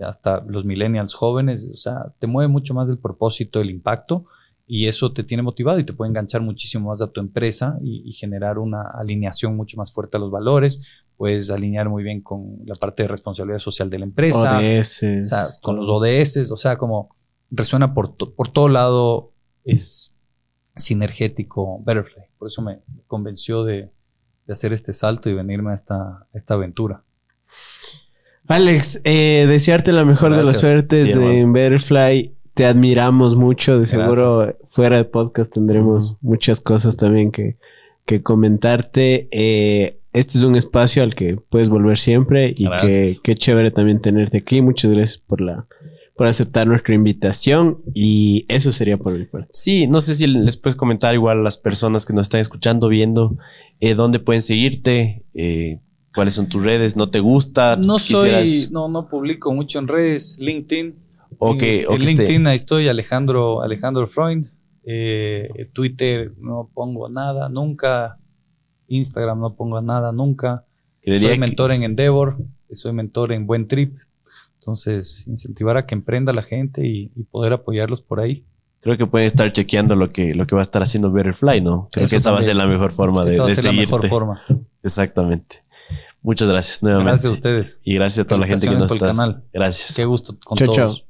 hasta los millennials jóvenes, o sea, te mueve mucho más del propósito, el impacto, y eso te tiene motivado y te puede enganchar muchísimo más a tu empresa y, generar una alineación mucho más fuerte a los valores. Puedes alinear muy bien con la parte de responsabilidad social de la empresa. ODS. O sea, con los ODS, o sea, como resuena por, por todo lado, es sinergético Betterfly. Por eso me convenció de, hacer este salto y venirme a esta, esta aventura. Alex, eh, desearte la mejor de las suertes en Betterfly. Te admiramos mucho. De seguro fuera de podcast tendremos muchas cosas también que, que comentarte. Eh, este es un espacio al que puedes volver siempre y que qué chévere también tenerte aquí. Muchas gracias por la por aceptar nuestra invitación y eso sería por mi parte. Sí, no sé si les puedes comentar igual a las personas que nos están escuchando, viendo, eh, dónde pueden seguirte, eh, ¿Cuáles son tus redes? ¿No te gusta? No soy, no, no publico mucho en redes. LinkedIn. Ok, en, LinkedIn ahí estoy, Alejandro, Alejandro Freund. Eh, Twitter no pongo nada, nunca. Instagram no pongo nada, nunca. Soy mentor en Endeavor, soy mentor en Buen Trip. Entonces, incentivar a que emprenda la gente y, poder apoyarlos por ahí. Creo que pueden estar chequeando lo que, lo que va a estar haciendo Betterfly, ¿no? Creo que esa va a ser la mejor forma de, esa va a ser la mejor forma. Exactamente. Muchas gracias nuevamente. Gracias a ustedes. Y gracias a toda la gente que nos está. Gracias. Qué gusto con todos.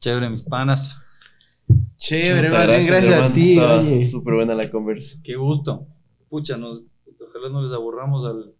Chévere, mis panas. Chévere, más bien gracias a ti. Súper buena la conversa. Qué gusto. Pucha, nos, ojalá no les aburramos al,